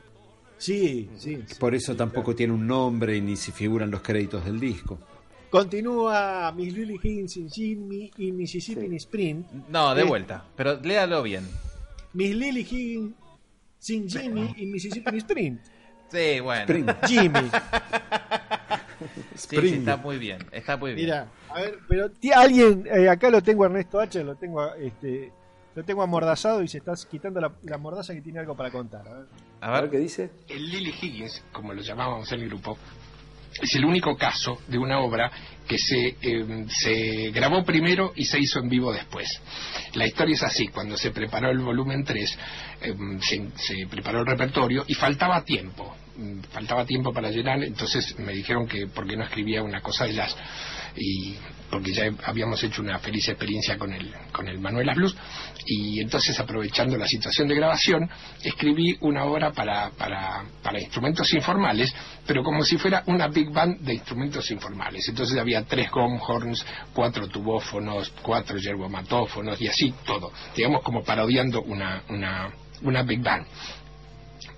Sí, sí. sí. Por eso tampoco tiene un nombre y ni se figuran los créditos del disco. Continúa Miss Lily Higgins sin Jimmy y Mississippi Sí. Sprint. No, de Eh. vuelta. Pero léalo bien. Miss Lily Higgins sin Jimmy y Mississippi Sprint. Sí, bueno. Spring. Jimmy. Sí, sí, Spring. está muy bien. Está muy bien. Mira, a ver, pero alguien, eh, acá lo tengo a Ernesto H, lo tengo, este, lo tengo amordazado y se está quitando la, la mordaza que tiene algo para contar. a ver. A ver, qué dice. El Lily Higgins, como lo llamábamos en el grupo, es el único caso de una obra que se, eh, se grabó primero y se hizo en vivo después. La historia es así, cuando se preparó el volumen 3, eh, se, se preparó el repertorio y faltaba tiempo, mm, faltaba tiempo para llenar, entonces me dijeron que por qué no escribía una cosa de jazz y porque ya habíamos hecho una feliz experiencia con el con el Manuela Blues y entonces aprovechando la situación de grabación escribí una obra para, para, para instrumentos informales pero como si fuera una big band de instrumentos informales. Entonces había tres gong horns cuatro tubófonos cuatro yerbomatófonos y así todo digamos como parodiando una una una big band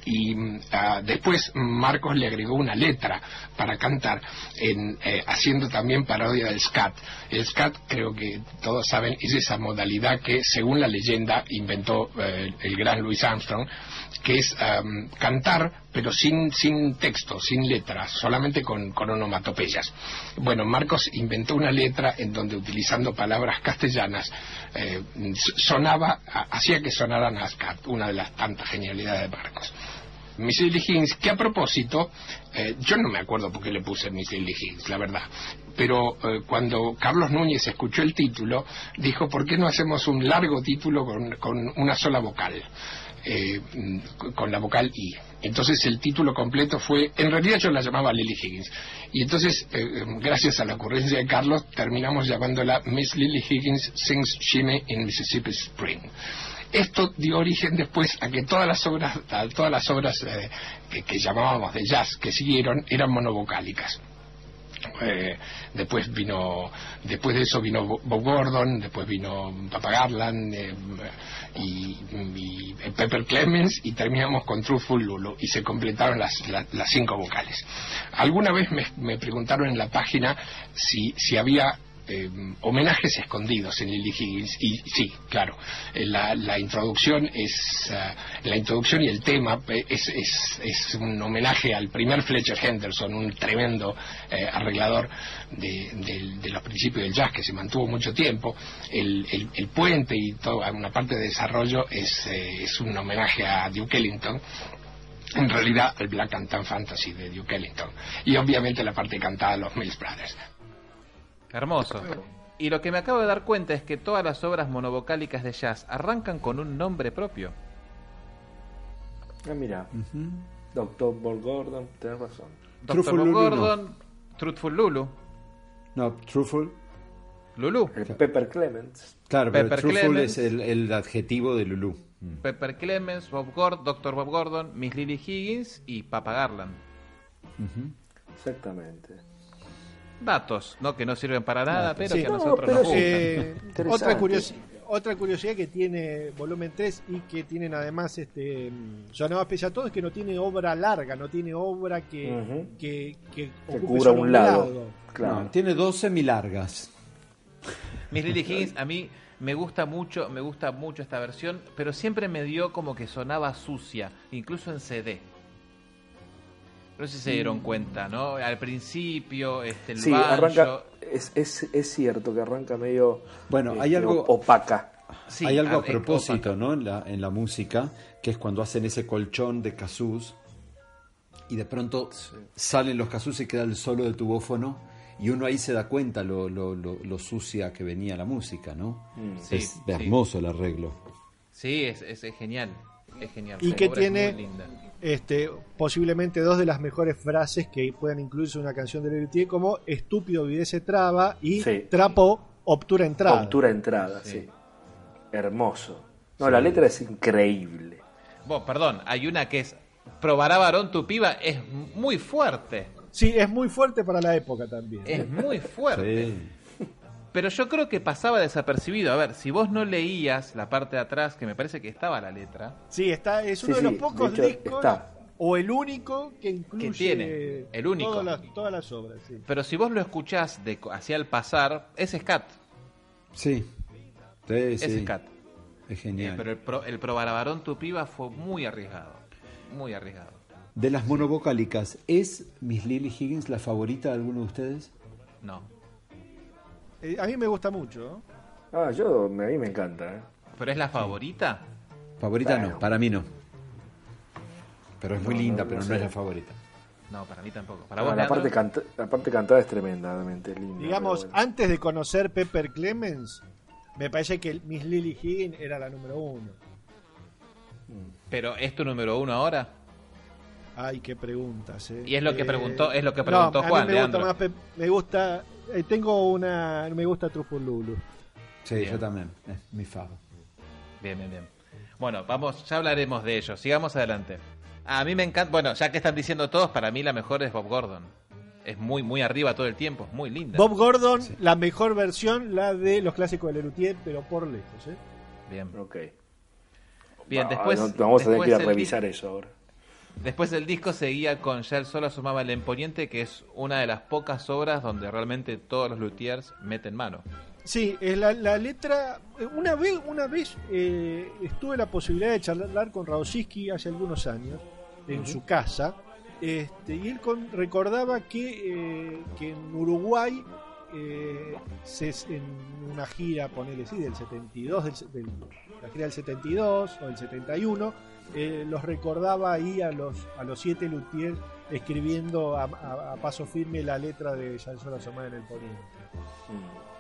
y ah, después Marcos le agregó una letra para cantar en, eh, haciendo también parodia del scat. El scat creo que todos saben es esa modalidad que según la leyenda inventó eh, el gran Louis Armstrong que es am, cantar pero sin, sin texto, sin letras, solamente con, con onomatopeyas. Bueno, Marcos inventó una letra en donde utilizando palabras castellanas eh, sonaba, ha- hacía que sonaran a scat, una de las tantas genialidades de Marcos. Miss Lily Higgins, que a propósito, eh, yo no me acuerdo por qué le puse Miss Lily Higgins, la verdad, pero eh, cuando Carlos Núñez escuchó el título, dijo, ¿por qué no hacemos un largo título con, con una sola vocal? Eh, mm, con la vocal I. Entonces el título completo fue, en realidad yo la llamaba Lily Higgins, y entonces, eh, gracias a la ocurrencia de Carlos, terminamos llamándola Miss Lily Higgins Sings Jimmy in Mississippi Spring. Esto dio origen después a que todas las obras, a todas las obras eh, que, que llamábamos de jazz que siguieron eran monovocálicas. Eh, después vino después de eso vino Bo- Bob Gordon después vino Papa Garland eh, y, Pepper Clemens y terminamos con Truthful Lulu y se completaron las, la- las cinco vocales. Alguna vez me, me preguntaron en la página si, si había eh, homenajes escondidos en Lily Higgins y sí, claro, eh, la, la introducción es eh, la introducción y el tema eh, es, es, un homenaje al primer Fletcher Henderson, un tremendo arreglador de, los principios del jazz que se mantuvo mucho tiempo. El, el- el puente y toda una parte de desarrollo es, es un homenaje a Duke Ellington en realidad al Black and Tan Fantasy de Duke Ellington y obviamente la parte cantada de los Mills Brothers. Hermoso. Y lo que me acabo de dar cuenta es que todas las obras monovocálicas de jazz arrancan con un nombre propio. Ah, mira, Ujú. Doctor Bob Gordon, tenés razón. Doctor Truthful Bob Lulu no. Gordon, Truthful Lulu. No, Truthful. Lulu. El Pepper Clements. Claro, pero Pepper Truthful Clemens. es el, el adjetivo de Lulu. Mm. Pepper Clemens, Bob Gordon, Doctor Bob Gordon, Miss Lily Higgins y Papa Garland. Exactamente. Datos, ¿no? Que no sirven para nada, pero Sí. que a No, nosotros pero nos sí. gustan. Eh, otra, curiosi- otra curiosidad que tiene volumen 3 y que tienen además este sonado pese a todo es que no tiene obra larga, no tiene obra que, Ujú. que, que Que ocupe cubra un lado. Claro. No, tiene dos semilargas. Miss Lily Higgins a mí me gusta mucho, me gusta mucho esta versión, pero siempre me dio como que sonaba sucia, incluso en CD. No sé si se dieron cuenta, ¿no? Al principio, este, el Sí, banjo, arranca. Es, es, es cierto que arranca medio. Bueno, hay este, algo- opaca. sí, Hay algo a ah, propósito, opaca. ¿no? En la, en la música, que es cuando hacen ese colchón de casús y de pronto salen los casús y queda el solo de tubófono y uno ahí se da cuenta lo, lo, lo, lo sucia que venía la música, ¿no? Sí, es sí. hermoso el arreglo. Sí, es, es, es genial. Es genial. Y que tiene muy linda. Este, posiblemente dos de las mejores frases que puedan incluirse en una canción de Lelutier como estúpido se traba y Sí. trapo obtura entrada. Obtura entrada, sí. Hermoso. No, la letra es increíble. Vos, perdón, hay una que es Probará varón tu piba, es muy fuerte. Sí, es muy fuerte para la época también. Es muy fuerte. Pero yo creo que pasaba desapercibido. A ver, si vos no leías la parte de atrás, que me parece que estaba la letra, Sí, está, es Sí, uno de sí, los pocos de hecho, discos está. o el único que incluye Que tiene, el único. Todas las, todas las obras. Sí. pero si vos lo escuchás de, hacia el pasar, es scat. Sí. Sí, Es scat. Es Eh, genial. pero el, pro, el Probará varón tu piba fue muy arriesgado. Muy arriesgado. De las monovocálicas, ¿es Miss Lily Higgins la favorita de alguno de ustedes? No. Eh, a mí me gusta mucho. Ah, yo, a mí me encanta. ¿eh? ¿Pero es la favorita? Favorita Bueno. no, para mí no. Pero es muy linda, no, pero no no, es la favorita. No, para mí tampoco. Para vos, la, parte canta- la parte cantada es tremendamente linda. Digamos, bueno. antes de conocer Pepper Clemens, me parece que Miss Lily Higgins era la número uno. Pero es tu número uno ahora. Ay, qué preguntas. eh. Y es lo que preguntó- es lo que no, preguntó a mí Juan, me gusta más me gusta, eh, tengo una, me gusta Truffle Lulu. Sí, Bien. yo también. Es mi favo. Bien, bien, bien. Bueno, vamos, ya hablaremos de ello. Sigamos adelante. A mí me encanta, bueno, ya que están diciendo todos, para mí la mejor es Bob Gordon. Es muy, muy arriba todo el tiempo, es muy linda. Bob Gordon, la mejor versión, la de los clásicos de Lelutier, pero por lejos. ¿eh? Bien. Ok. Bien, Ah, después. no- vamos a tener que ir a revisar eso ahora. Después del disco seguía con Ya el Sol asomaba el Emponiente, que es una de las pocas obras donde realmente todos los luthiers meten mano. Sí, es la, la letra. eh, Una vez, una vez eh, estuve la posibilidad de charlar con Radosinski hace algunos años en su casa. Este, y él con- recordaba que, eh, que en Uruguay, eh, se, en una gira, ponele sí, del 72, del, del- la gira del 72 o del 71, eh, los recordaba ahí a los, a los siete luthiers escribiendo a, a- a paso firme la letra de sol asomaba en el poniente.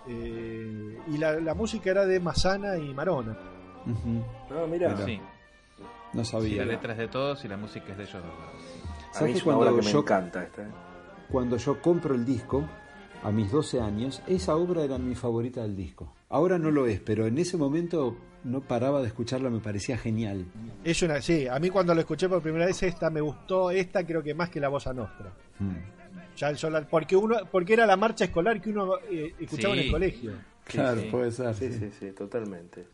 Eh, y la, la música era de Mazana y Marona. No, mira, Mira. Sí, No sí, sabía. la letra es de todos y la música es de ellos dos. sí. a ¿Sabes mí que es una obra cuando que me yo- encanta esta. ¿eh? Cuando yo compro el disco, a mis 12 años, esa obra era mi favorita del disco. Ahora no lo es, pero en ese momento no paraba de escucharla, me parecía genial. Es una, sí, a mí cuando lo escuché por primera vez esta me gustó, esta creo que más que la Bossa Nostra. Mm. Ya el solar, porque uno, porque era la marcha escolar que uno eh, escuchaba en Sí. el colegio. Claro, sí. puede ser. Sí, sí. sí, sí, totalmente.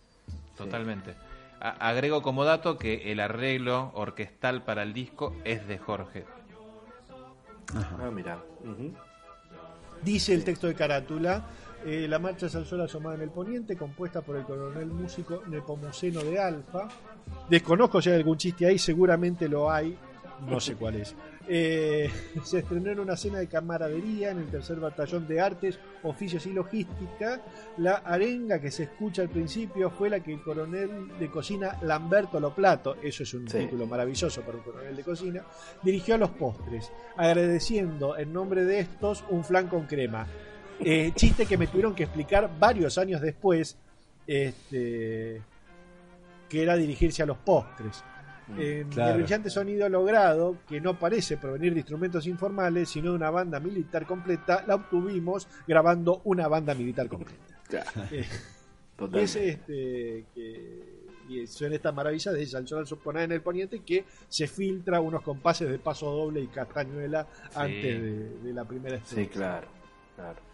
Totalmente. A- agrego como dato que el arreglo orquestal para el disco es de Jorge. Ah, mira. Dice el texto de carátula, eh, la marcha al sol asomada en el poniente, compuesta por el coronel músico Nepomuceno de Alfa. Desconozco si hay algún chiste ahí, seguramente lo hay, no sé cuál es. Eh, se estrenó en una cena de camaradería en el tercer batallón de artes, oficios y logística. La arenga que se escucha al principio fue la que el coronel de cocina Lamberto Loplato, eso es un Sí. título maravilloso para un coronel de cocina, dirigió a los postres, agradeciendo en nombre de estos un flan con crema. Eh, chiste que me tuvieron que explicar varios años después, este, que era dirigirse a los postres. En Claro. el brillante sonido logrado, que no parece provenir de instrumentos informales, sino de una banda militar completa, la obtuvimos grabando una banda militar completa. Eh, y Total. es este que y son estas maravillas de Sol poner en el poniente que se filtra unos compases de paso doble y castañuela antes de, de la primera Sí, estrofa. claro. claro.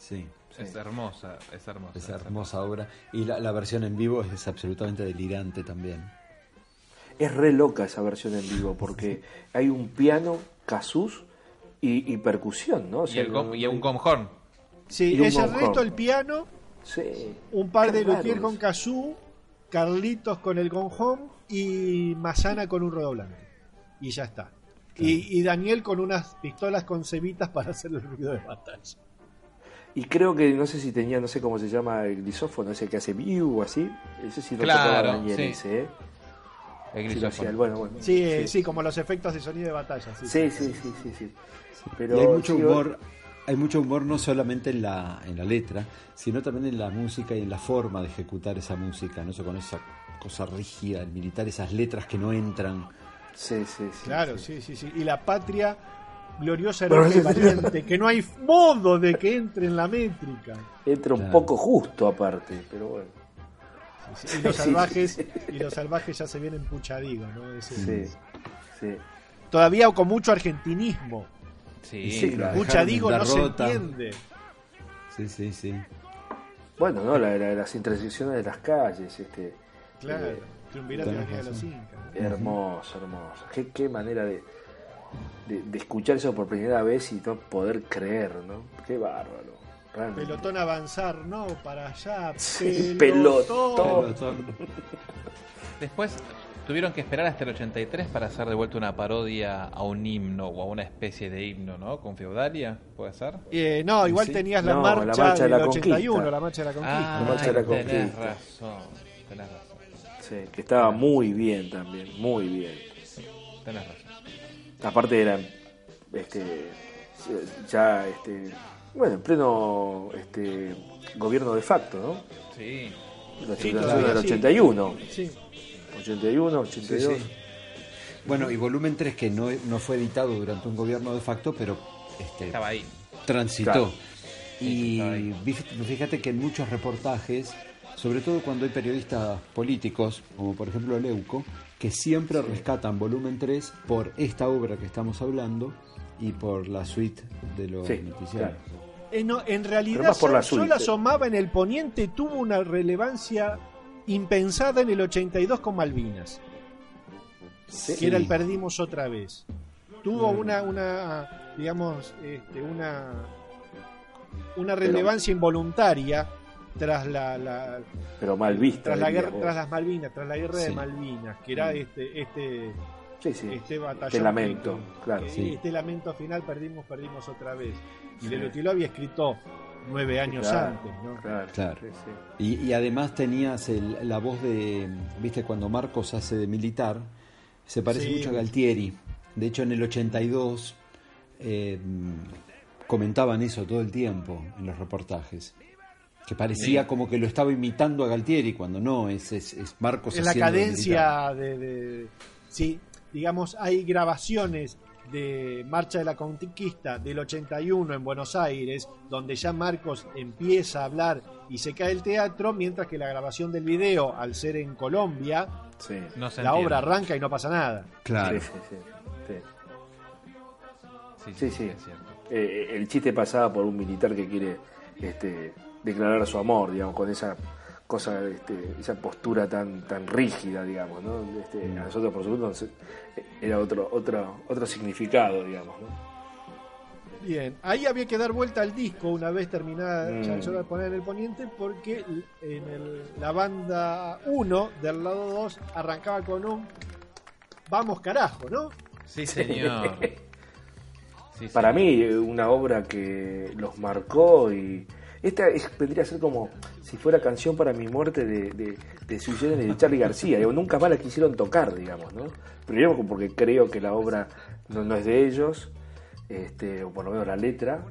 Sí, Es hermosa, es hermosa. esa hermosa obra. Y la, la versión en vivo es absolutamente delirante también. Es re loca esa versión en vivo porque hay un piano, casus y, y percusión, ¿no? O Y, el no- gom- y un gomjón. Sí, Y es el resto el piano, Sí. un par Qué de luthier con kazoo, Carlitos con el gonjón y Masana con un redoblante. Y ya está. Y, y Daniel con unas pistolas con cebitas para hacer el ruido de batalla. Y creo que, no sé si tenía, no sé cómo se llama el glisófono, ese que hace biu o así. Ese sí lo Claro, tocaba Daniel sí. ese, ¿eh? El Sí grisófono. bueno, bueno. Sí, eh, sí, como los efectos de sonido de batalla. Sí, Sí, sí, sí, sí, sí. Pero, y hay mucho sí, humor, hay mucho humor no solamente en la, en la letra, sino también en la música y en la forma de ejecutar esa música, no eso con esa cosa rígida, el militar, esas letras que no entran. Sí, sí, sí. Claro, sí, sí, sí. Y la patria gloriosa, heroica valiente, que no hay modo de que entre en la métrica. Entra un Claro. poco justo aparte, pero bueno. Sí, sí. Y los salvajes, sí. y los salvajes ya se vienen puchadigo, ¿no? Ese- Sí, sí. Todavía con mucho argentinismo. Sí, Sí, claro. Puchadigo no se entiende. Sí, sí, sí. Bueno, ¿no? La- la- las intersecciones de las calles, este. Claro. eh, Triunvirato de los incas. hermoso, hermoso. Qué, qué manera de, de, de escuchar eso por primera vez y no poder creer, ¿no? Qué bárbaro. Realmente. Pelotón avanzar, no, para allá. Sí, pelotón. pelotón. Después tuvieron que esperar hasta el 83 para hacer de vuelta una parodia a un himno o a una especie de himno, ¿no? Con Feudalia, ¿puede ser? Eh, no, igual Sí. tenías la, No, la marcha de del la 81, conquista. la marcha de la conquista. Ah, marcha de la tenés razón, tenés razón, Sí, que estaba muy bien también, muy bien. tenés razón. Aparte eran, este, ya, este, bueno, en pleno, este, gobierno de facto, ¿no? Sí, La Sí, generación todavía del sí. 81, Sí. 81, 82. Sí, sí. Bueno, y volumen 3 que no, no fue editado durante un gobierno de facto, pero este, estaba ahí. transitó. Claro. Y estaba fíjate que en muchos reportajes, sobre todo cuando hay periodistas políticos, como por ejemplo Leuco, que siempre rescatan volumen 3 por esta obra que estamos hablando y por la suite de los Sí, noticiarios. Eh, no, en realidad más por la Sol, Sol asomaba en el poniente, tuvo una relevancia impensada en el 82 con Malvinas, Sí. que era el perdimos otra vez. Tuvo una, una digamos, este, una, una relevancia involuntaria tras la, la- Pero mal vista. tras la guerra, vos. tras las Malvinas, tras la guerra de. Malvinas, que era Mm. este, este, Sí, sí. este batallón. Este lamento, que- claro. que Sí. Este lamento final perdimos, perdimos otra vez. Y Sí. Lelutier lo había escrito nueve años Claro, antes, ¿no? Claro, Claro. sí, sí. Y, y además tenías el- la voz de, viste, cuando Marcos hace de militar, se parece Sí. mucho a Galtieri. De hecho, en el 82 eh, comentaban eso todo el tiempo en los reportajes. Que parecía Sí. como que lo estaba imitando a Galtieri, cuando no, es, es, es Marcos en la cadencia de, de- Sí, digamos, hay grabaciones de Marcha de la Conquista del 81 en Buenos Aires, donde ya Marcos empieza a hablar y se cae el teatro, mientras que la grabación del video, al ser en Colombia, Sí. No se la entiende. obra arranca y no pasa nada. Claro. Sí, sí, sí. Sí. Sí, Sí, sí, sí. es cierto. Eh, el chiste pasaba por un militar que quiere este, declarar su amor, digamos, con esa cosa, este, esa postura tan tan rígida, digamos, ¿no? Este, a nosotros, por supuesto, nos- era otro otro otro significado, digamos, ¿no? Bien, ahí había que dar vuelta al disco una vez terminada Mm. Chanchón al poner en el poniente, porque en el- la banda 1 del lado 2 arrancaba con un Vamos carajo, ¿no? Sí, señor. Sí, Para señor. mí, eh, una obra que los marcó y. Esta es- vendría a ser como si fuera canción para mi muerte de, de, de de Charlie García. Digo, nunca más la quisieron tocar, digamos, ¿no? Primero porque creo que la obra no, no es de ellos, este, o por lo menos la letra.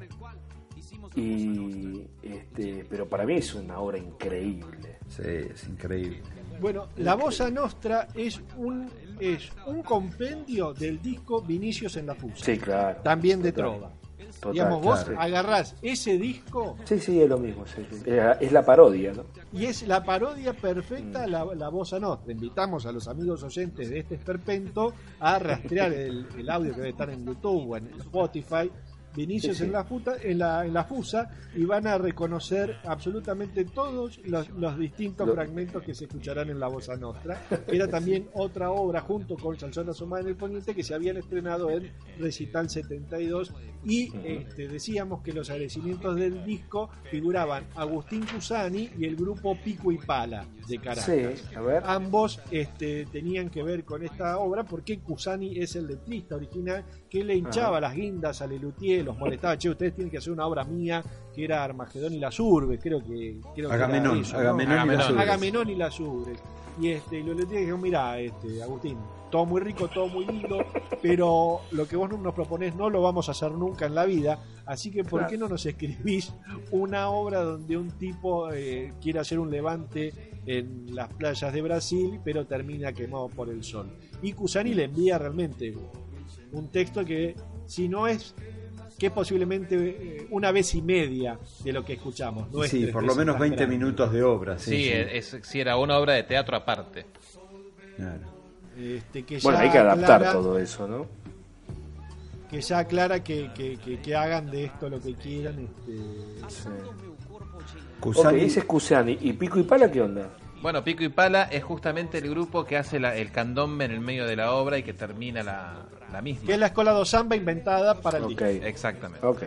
Y este, pero para mí es una obra increíble. Sí, es increíble. Bueno, la Bossa Nostra es un es un compendio del disco Vinicius en la Fusa. Sí, claro. También de trova. Total, Digamos, vos claro. agarrás ese disco Sí, sí, es lo mismo. sí, sí. Es la- parodia, ¿no? y es la parodia perfecta a la, la bossa nostra. Invitamos a los amigos oyentes de este esperpento a rastrear el, el audio que debe estar en YouTube o en Spotify. Vinicius Sí, sí. en la futa, en la, en la fusa y van a reconocer absolutamente todos los, los distintos Lo- fragmentos que se escucharán en la Bossa Nostra. Era también otra obra junto con Salsón Asomada en el Poniente que se habían estrenado en Recital 72 y este, decíamos que los agradecimientos del disco figuraban Agustín Cusani y el grupo Pico y Pala de Caracas. Sí, a ver. Ambos este, tenían que ver con esta obra porque Cusani es el letrista original que le hinchaba las guindas a Lelutier, los molestaba, che, ustedes tienen que hacer una obra mía que era Armagedón y las Urbes, creo que... Creo que Agamenón, eso, ¿no? Agamenón y Agamenón. Agamenón y las Urbes. Y este, y Lelutier dijo, mira, este, Agustín, todo muy rico, todo muy lindo, pero lo que vos nos proponés no lo vamos a hacer nunca en la vida, así que ¿por Claro. qué no nos escribís una obra donde un tipo eh, quiere hacer un levante en las playas de Brasil, pero termina quemado por el sol? Y Cusani le envía realmente un texto que, si no es que es posiblemente eh, una vez y media de lo que escuchamos. No es Sí, por lo menos más 20 grande. minutos de obra. Sí, Sí, sí, es, sí, era una obra de teatro aparte. claro. Este, que Bueno, ya hay que adaptar aclara- todo eso, ¿no? Que ya aclara que, que, que- que hagan de esto lo que quieran. Este, Sí. Cusani- ese es Cusani. ¿Y Pico y Pala qué onda? Bueno, Pico y Pala es justamente el grupo que hace la- el candombe en el medio de la obra y que termina la, la misma. que es la escuela do samba inventada para el Ok, disco. Exactamente. ok.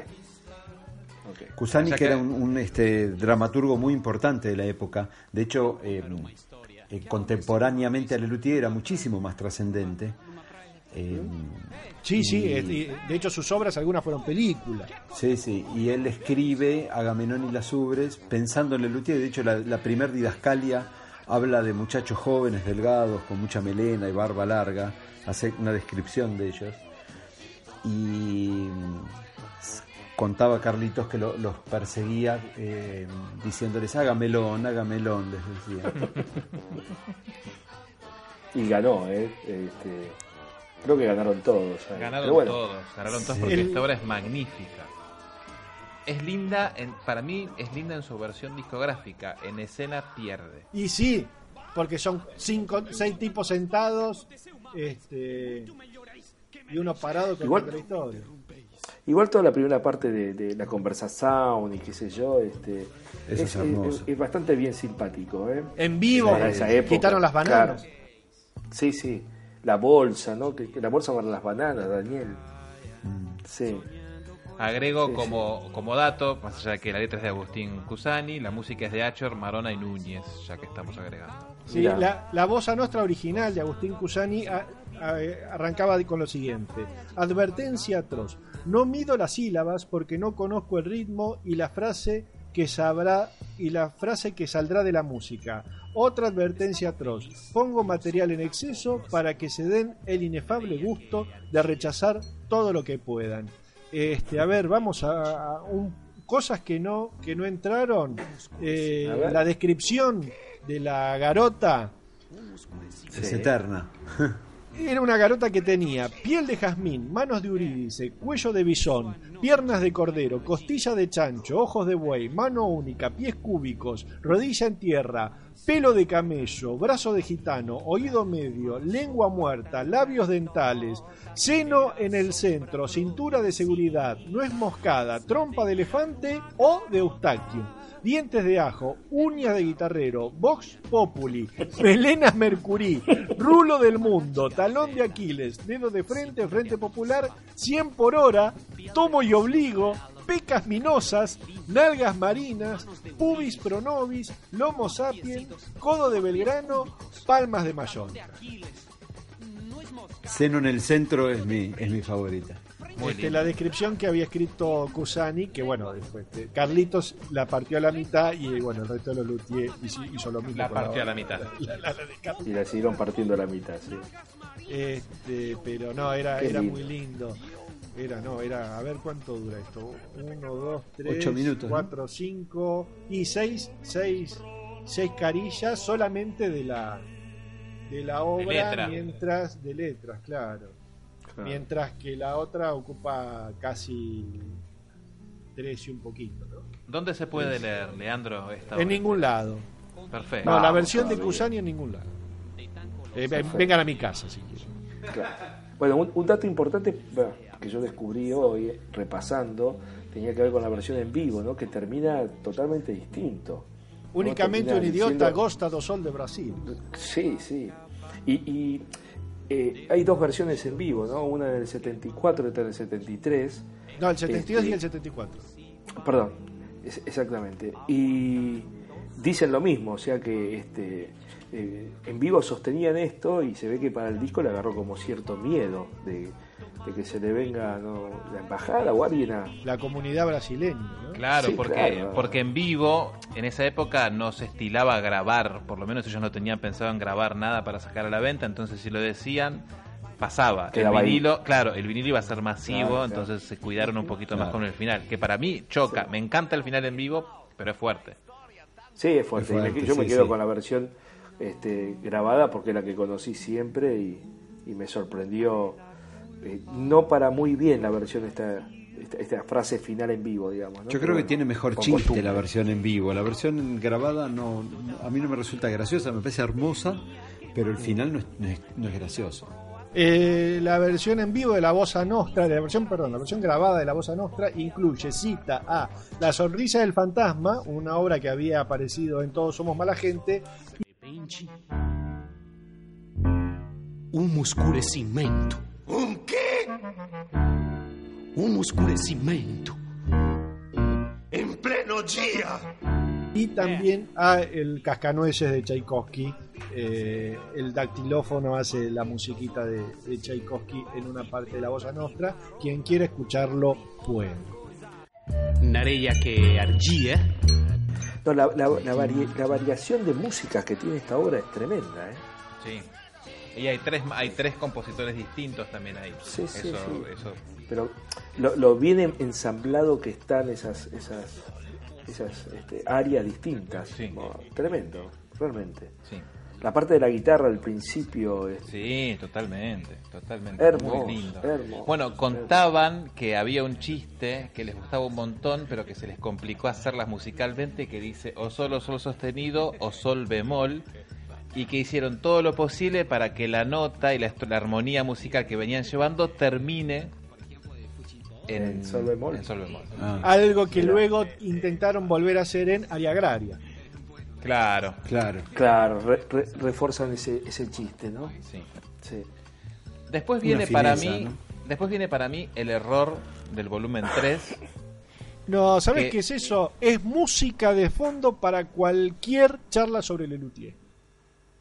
Ok. Cusani, O sea que que- era un, un, este, dramaturgo muy importante de la época, de hecho, eh, eh, contemporáneamente a Lelutier era muchísimo más trascendente. Eh, Sí, sí, y- este, de hecho sus obras algunas fueron películas. Sí, sí, y él escribe Agamenón y las Ubres pensando en Lelutier. De hecho, la, la primer didascalia habla de muchachos jóvenes, delgados, con mucha melena y barba larga. Hace una descripción de ellos. Y mm, contaba Carlitos que lo- los perseguía eh, diciéndoles, hágamelón, hágamelón, les decía. Y ganó, ¿eh? Este, creo que ganaron todos. ¿sabes? Ganaron bueno, todos, ganaron todos Sí. porque El- esta obra es magnífica. Es linda, en, para mí es linda en su versión discográfica, en escena pierde. Y sí, porque son cinco, seis tipos sentados este, y uno parado con Igual- la historia. Igual toda la primera parte de, de la conversación y qué sé yo, este, es hermoso. es- es bastante bien simpático, ¿eh? En vivo, Para esa época, quitaron las bananas. claro. Sí, sí. La bolsa, ¿no? Que, que la bolsa para las bananas, Daniel. Sí. Agrego Sí, sí. como, como dato, más allá de que la letra es de Agustín Cusani, la música es de Achor, Marona y Núñez, ya que estamos agregando. Sí, Mirá. la, la voz a nuestra original de Agustín Cusani a- a- arrancaba con lo siguiente. Advertencia atroz. No mido las sílabas porque no conozco el ritmo y la frase que sabrá y la frase que saldrá de la música. Otra advertencia atroz. Pongo material en exceso para que se den el inefable gusto de rechazar todo lo que puedan. Este, a ver, vamos a, a un- cosas que no que no entraron. Eh, la descripción de la garota Es eterna. era una garota que tenía piel de jazmín, manos de urídice, cuello de bisón, piernas de cordero, costilla de chancho, ojos de buey, mano única, pies cúbicos, rodilla en tierra, pelo de camello, brazo de gitano, oído medio, lengua muerta, labios dentales, seno en el centro, cintura de seguridad, nuez moscada, trompa de elefante o de eustaquio dientes de ajo, uñas de guitarrero, Vox Populi, melena Mercurí, rulo del mundo, talón de Aquiles, dedo de frente, frente popular, 100 por hora, tomo y obligo, pecas minosas, nalgas marinas, pubis pronovis, lomo sapien, codo de Belgrano, palmas de Mayón. Seno en el centro es mi, es mi favorita. Este, la descripción que había escrito Cusani, que bueno, después este, Carlitos la partió a la mitad y bueno, el resto de los Luthier hizo, hizo lo mismo. La partió a la mitad. la- la- la de Carlitos. Y la siguieron partiendo a la mitad, sí. Este, pero no, era, Qué era lindo. muy lindo. Era, no, era, a ver cuánto dura esto. Uno, dos, tres, Ocho minutos, ¿no? cuatro, cinco y seis, seis, seis carillas solamente de la de la obra letra. mientras de letras, claro. Claro. Mientras que la otra ocupa casi tres y un poquito, ¿no? ¿Dónde se puede leer, Leandro, esta En obra? ningún lado. Perfecto. No, la versión de. Cusani en ningún lado. Eh, ven- vengan a mi casa si quieren. Claro. Bueno, un, un dato importante bueno, que yo descubrí hoy, repasando, tenía que ver con la versión en vivo, ¿no? que termina totalmente distinto. Únicamente un idiota diciendo- gosta do sol de Brasil. Sí, sí. Y, y, eh, hay dos versiones en vivo, ¿no? Una del 74 y otra del 73. No, el 72 y Este- el 74. Perdón, es- exactamente. Y dicen lo mismo, o sea que este eh, en vivo sostenían esto y se ve que para el disco le agarró como cierto miedo de, de que se le venga ¿no? la embajada o alguien a... La comunidad brasileña, ¿no? Claro, Sí, porque, claro. porque en vivo, en esa época no se estilaba grabar, por lo menos ellos no tenían pensado en grabar nada para sacar a la venta, entonces si lo decían, pasaba. Quedaba el ahí. vinilo, claro, el vinilo iba a ser masivo, Claro, claro. entonces se cuidaron un poquito más con el final, que para mí choca, me encanta el final en vivo, pero es fuerte. Sí, es fuerte. Es yo me quedo sí. con la versión este, grabada porque es la que conocí siempre y, y me sorprendió. eh, no para muy bien la versión esta, esta, esta frase final en vivo, digamos. ¿no? Yo Pero creo que tiene mejor chiste costumbre. la versión en vivo. La versión grabada no, no- a mí no me resulta graciosa, me parece hermosa, pero el final no es, no es- no es gracioso. Eh, la versión en vivo de la Bossa Nostra, de la versión, perdón, la versión grabada de la Bossa Nostra incluye cita a La sonrisa del fantasma, una obra que había aparecido en Todos somos mala gente, repente, um escurecimento. Um quê? Um escurecimento. Em pleno dia. y también a El cascanueces de Tchaikovsky. Eh, el dactilófono hace la musiquita de, de Tchaikovsky en una parte de la Bossa Nostra. Quien quiera escucharlo puede. Na areia que ardia, No, la, la- la vari- la variación de músicas que tiene esta obra es tremenda. ¿eh? Sí. Y hay tres, hay tres compositores distintos también ahí. Sí, sí, eso, sí. eso. Pero lo, lo bien ensamblado que están esas esas esas este, áreas distintas. Sí. Tremendo, realmente. Sí. La parte de la guitarra al principio es Sí, totalmente, totalmente. Hermoso, muy lindo. hermoso. bueno, contaban que había un chiste que les gustaba un montón, pero que se les complicó hacerlas musicalmente, que dice o solo sol sostenido o sol bemol, y que hicieron todo lo posible para que la nota y la, armonía musical que venían llevando termine en, En sol bemol. en sol bemol. Ah, Algo que luego intentaron volver a hacer en Aria Agraria. Claro, claro. claro, re- re- refuerzan ese, ese chiste, ¿no? sí. Sí. Después viene para mí, ¿no? después viene para mí el error del volumen 3. No, ¿sabes Que- qué es eso? Es música de fondo para cualquier charla sobre Lelutier.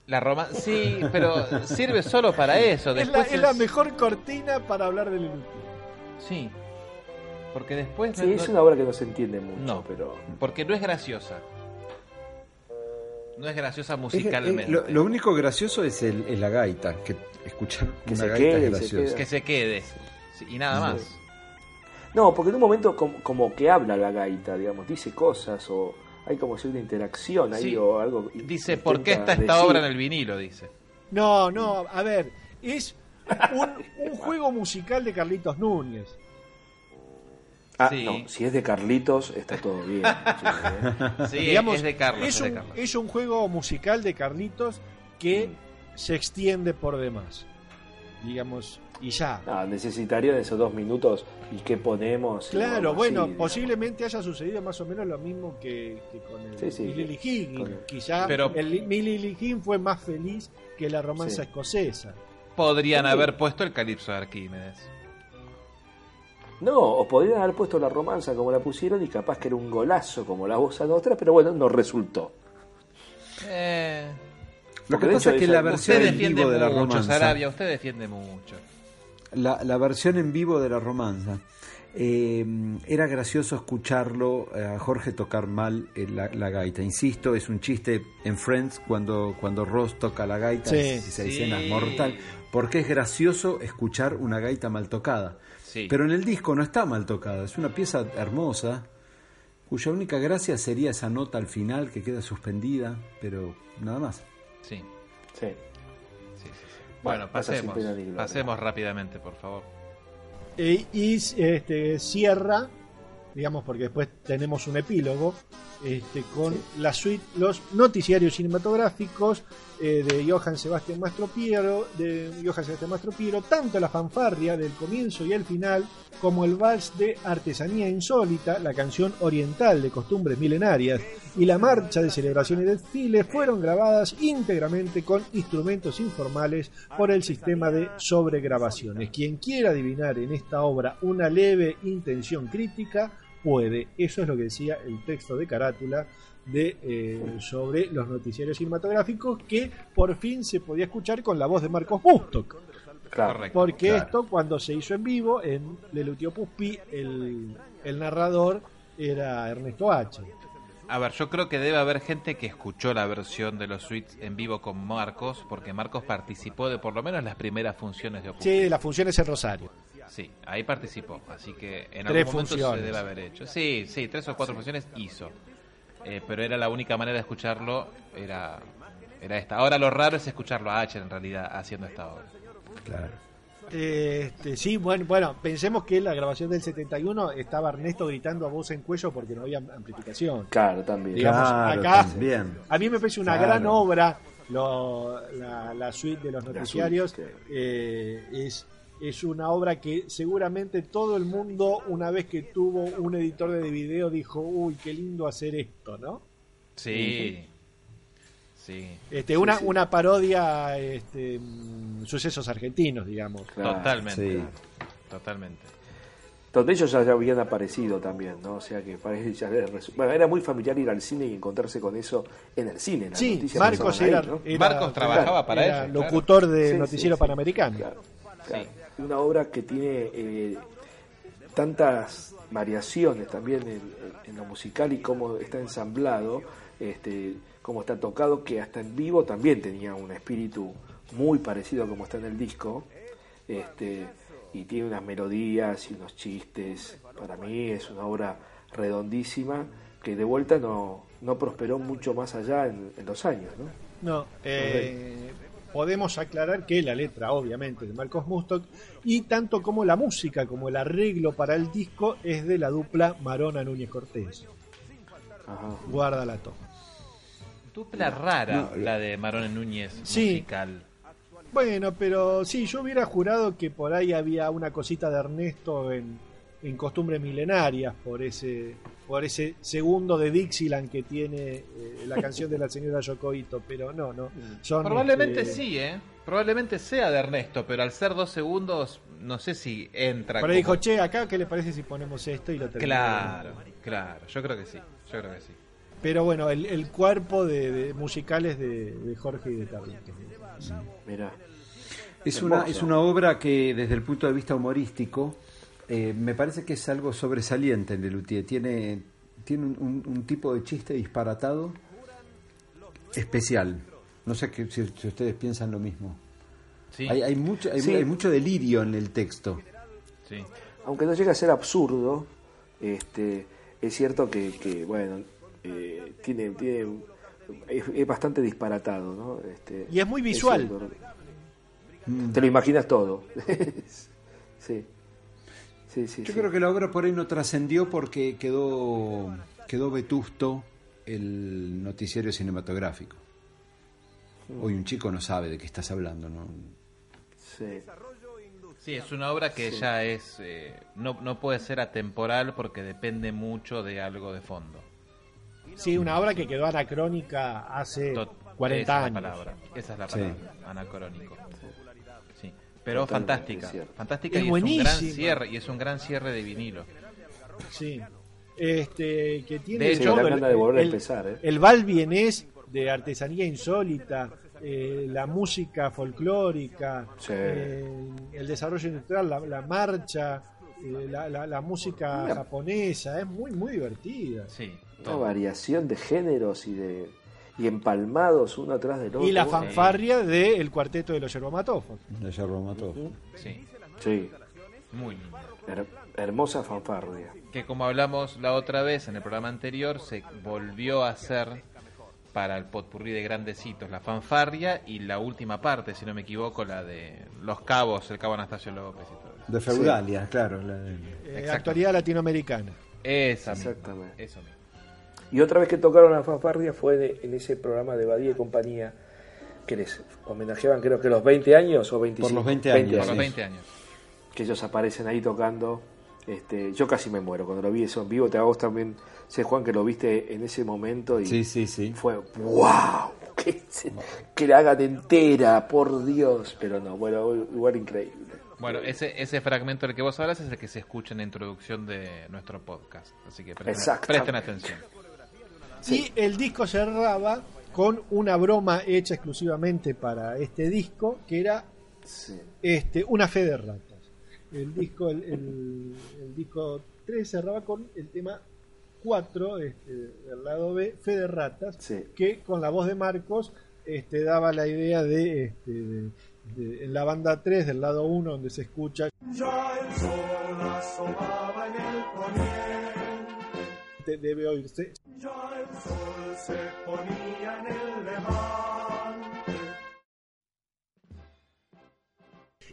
La Roma, sí, pero sirve solo para eso. Es la, Después es la mejor cortina para hablar de Lelutier. Sí, porque después Sí, no- es una obra que no se entiende mucho, No. pero porque no es graciosa. No es graciosa Es- musicalmente. es- lo, lo único gracioso es, el, es la gaita, que escuchar Que una se gaita quede, es gracioso. que se quede Sí, y nada más. No, porque en un momento como, como que habla la gaita, digamos, dice cosas o hay como si una interacción ahí Sí. o algo. Dice, ¿por qué está esta decir. obra en el vinilo? Dice. No, no, a ver, es un, un juego musical de Carlitos Núñez. Ah, Sí. no, si es de Carlitos está todo bien. chicos, ¿eh? Sí, Digamos, es de Carlos. es es de un, Carlos. es un juego musical de Carlitos que se extiende por demás. Digamos, y ya. No, necesitarían esos dos minutos y qué ponemos. Claro, bueno, así, digamos. posiblemente haya sucedido más o menos lo mismo que, que con el Sí, sí, con el- Quizá Pero- el Mi Lily Higgins fue más feliz que la romanza Sí. escocesa. Podrían Sí. haber puesto el calipso de Arquímedes. No, o podrían haber puesto la romanza como la pusieron y capaz que era un golazo como la voz otra, pero bueno, no resultó. Eh, Lo que pasa hecho es que la versión en vivo de la mucho, romanza, Sarabia, usted defiende mucho. la, la versión en vivo de la romanza, eh, era gracioso escucharlo eh, a Jorge tocar mal eh, la, la gaita. Insisto, es un chiste en Friends cuando, cuando Ross toca la gaita, Sí. y esa escena es Sí. mortal, porque es gracioso escuchar una gaita mal tocada. Sí. Pero en el disco no está mal tocada, es una pieza hermosa, cuya única gracia sería esa nota al final que queda suspendida, pero nada más. Sí. Sí. Bueno, pasa sin pasemos, pasemos rápidamente, por favor. E- y este, cierra, digamos, porque después tenemos un epílogo, este, con la suite, los noticiarios cinematográficos eh, de Johann Sebastian Mastropiero, de Johann tanto la fanfarria del comienzo y el final, como el vals de Artesanía Insólita, la canción oriental de costumbres milenarias, y la marcha de celebración y desfile fueron grabadas íntegramente con instrumentos informales por el sistema de sobregrabaciones. Quien quiera adivinar en esta obra una leve intención crítica, puede. Eso es lo que decía el texto de carátula de eh, sobre los noticiarios cinematográficos que por fin se podía escuchar con la voz de Marcos Bustock. Claro. Porque Claro. esto, cuando se hizo en vivo, en Lelutio Puspi, el, el narrador era Ernesto H. A ver, yo creo que debe haber gente que escuchó la versión de los suites en vivo con Marcos, porque Marcos participó de por lo menos las primeras funciones de Opus. Sí, las funciones en Rosario. Sí, ahí participó, así que en Tres algún momento funciones. se debe haber hecho. Sí, sí, tres o cuatro funciones hizo. Eh, pero era la única manera de escucharlo, era, era esta. Ahora lo raro es escucharlo a H en realidad haciendo esta obra. Claro. Este, sí, bueno, bueno, pensemos que en la grabación del 71 estaba Ernesto gritando a voz en cuello porque no había amplificación. Claro, también. Digamos, Claro, acá- también. A mí me parece una Claro. gran obra lo- la, la suite de los noticiarios. suite, eh, es, es una obra que seguramente todo el mundo, una vez que tuvo un editor de video, dijo, uy, qué lindo hacer esto, ¿no? Sí, sí, Este, una, una parodia, este, mm, sucesos argentinos, digamos. Claro, totalmente, sí. totalmente. Donde ellos ya habían aparecido también, ¿no? O sea que parece ya era, bueno, era muy familiar ir al cine y encontrarse con eso en el cine. Sí, Marcos era, ahí, ¿no? era- Marcos trabajaba para era ellos, claro. locutor de Sí, Noticiero sí, sí. Panamericano. Claro, claro. Una obra que tiene eh, tantas variaciones también en, en lo musical y cómo está ensamblado, este, cómo está tocado, que hasta en vivo también tenía un espíritu muy parecido a como está en el disco. Este, y tiene unas melodías y unos chistes. Para mí es una obra redondísima que de vuelta no, no prosperó mucho más allá en, en los años. ¿no? No, eh, podemos aclarar que la letra, obviamente, de Marcos Mustock, y tanto como la música como el arreglo para el disco es de la dupla Marona Núñez Cortés. Ajá. Guarda la toma. Dupla rara No, la de Marón Núñez Sí. musical. Bueno, pero sí, yo hubiera jurado que por ahí había una cosita de Ernesto en, en costumbres milenarias por ese por ese segundo de Dixieland que tiene eh, la canción de la señora Yocoito, pero no, no. Son, Probablemente este, sí, ¿eh? Probablemente sea de Ernesto, pero al ser dos segundos, no sé si entra. Por ahí como- dijo, che, acá, ¿qué le parece si ponemos esto y lo terminamos? Claro, claro. Yo creo que sí. Yo creo que sí. Pero bueno, el, el cuerpo de, de musicales de, de Jorge y de Carlos. Mirá. Es una, es una obra que desde el punto de vista humorístico eh, me parece que es algo sobresaliente en Lelutier. Tiene, tiene un, un- un tipo de chiste disparatado especial. No sé que, si, si ustedes piensan lo mismo. Sí, Hay, hay, mucho, hay, Sí. hay mucho delirio en el texto. sí. aunque no llega a ser absurdo, este, es cierto que, que, bueno, eh, tiene, tiene es, es bastante disparatado, ¿no? Este, Y es muy visual. cierto. Mm. Te lo imaginas todo. sí. Sí, sí, Yo sí. creo que la obra por ahí no trascendió porque quedó, quedó vetusto el noticiario cinematográfico. Hoy un chico no sabe de qué estás hablando, ¿no? Sí. Sí, es una obra que ya es. eh, no, no puede ser atemporal porque depende mucho de algo de fondo. Sí, una obra que quedó anacrónica hace Tot- 40 esa años. Es la palabra. Esa es la Sí. palabra. Anacrónico. Pero fantástica. Fantástica Es y es un gran buenísima. cierre. Y es un gran cierre de vinilo. Sí. Este, que tiene De hecho, el- ganas de volver a el- empezar, ¿eh? El val vienés de artesanía insólita, eh, la música folclórica, Sí. eh, el desarrollo industrial, la, la marcha, eh, la, la- la música japonesa, es muy muy divertida. Sí. Una variación de géneros y de y empalmados uno atrás del otro. Y la fanfarria del cuarteto de los ya lo mató. Sí. Sí, Muy lindo. her- hermosa fanfarria. que como hablamos la otra vez en el programa anterior, se volvió a hacer para el potpurrí de grandecitos, la fanfarria y la última parte, si no me equivoco, la de Los Cabos, el Cabo Anastasio López y todo eso. De Feudalia, claro. la de- Eh, actualidad latinoamericana. Esa misma, Exactamente. eso mismo. Y otra vez que tocaron la fanfarria fue de- en ese programa de Badía y compañía que les homenajeaban creo que los 20 años o 25. Por los 20 años, Por los 20 años. Que ellos aparecen ahí tocando. Este, yo casi me muero cuando lo vi eso en vivo. Te hago también, sé Juan que lo viste en ese momento y Sí, sí, sí. fue wow, que, se- que la hagan entera, por Dios. Pero no, bueno, igual increíble. Bueno, ese, ese fragmento del que vos hablas es el que se escucha en la introducción de nuestro podcast. Así que presten atención. Y el disco cerraba con una broma hecha exclusivamente para este disco, que era Sí. este, una fe de ratas. El disco, el, el- el disco 3 cerraba con el tema 4 este, del lado B, Fe de Ratas, Sí. que con la voz de Marcos este, daba la idea de, este, de- de- en la banda 3 del lado 1 donde se escucha de- debe oírse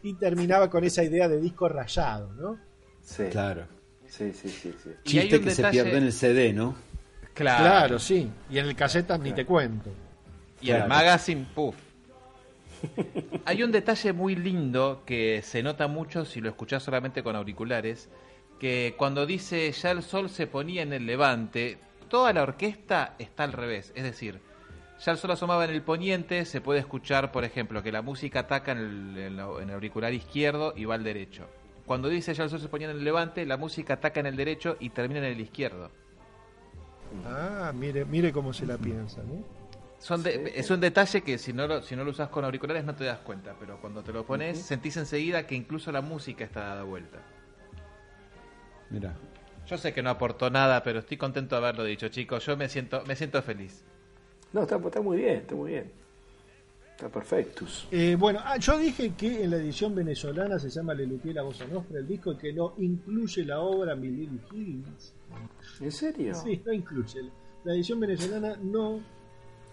y terminaba con esa idea de disco rayado, ¿no? Sí. Claro. Sí, sí, sí, sí. Y hay Chiste un que se pierde en el CD, ¿no? Claro. Claro, sí. Y en el caseta ni te cuento. Y el Claro. magazine, puff. Hay un detalle muy lindo que se nota mucho si lo escuchás solamente con auriculares, que cuando dice ya el sol se ponía en el levante, toda la orquesta está al revés. Es decir, ya el sol asomaba en el poniente, se puede escuchar, por ejemplo, que la música ataca en el, en auricular izquierdo y va al derecho. Cuando dice ya el sol se ponía en el levante, la música ataca en el derecho y termina en el izquierdo. Ah, mire, mire cómo se la piensa, ¿no? Son de- es un detalle que si no, lo, si no lo usas con auriculares no te das cuenta, pero cuando te lo pones sentís enseguida que incluso la música está dada vuelta. Mira. Yo sé que no aportó nada, pero estoy contento de haberlo dicho, chicos. Yo me siento, me siento feliz. No, está, está muy bien, está muy bien. Está perfectus. Eh, bueno, ah, yo dije que en la edición venezolana se llama Lelutier la Bossa Nostra, el disco que no incluye la obra Mi Lily Higgins. ¿En serio? Sí, no incluye. La edición venezolana no,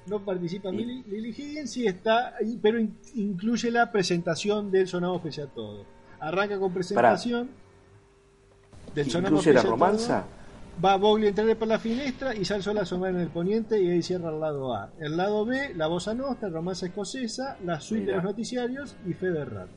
no participa Y- Lily, Lily Higgins, sí está, ahí, pero in- incluye la presentación del Sonamos Pese a Todo. Arranca con presentación del Sonamos ¿Incluye la romanza? Todo. Va Bogli a entrar por la finestra y sale sola a asomar en el poniente y ahí cierra el lado A. El lado B, la Bossa Nostra, romanza escocesa, la suite de los noticiarios y Fe de Rat.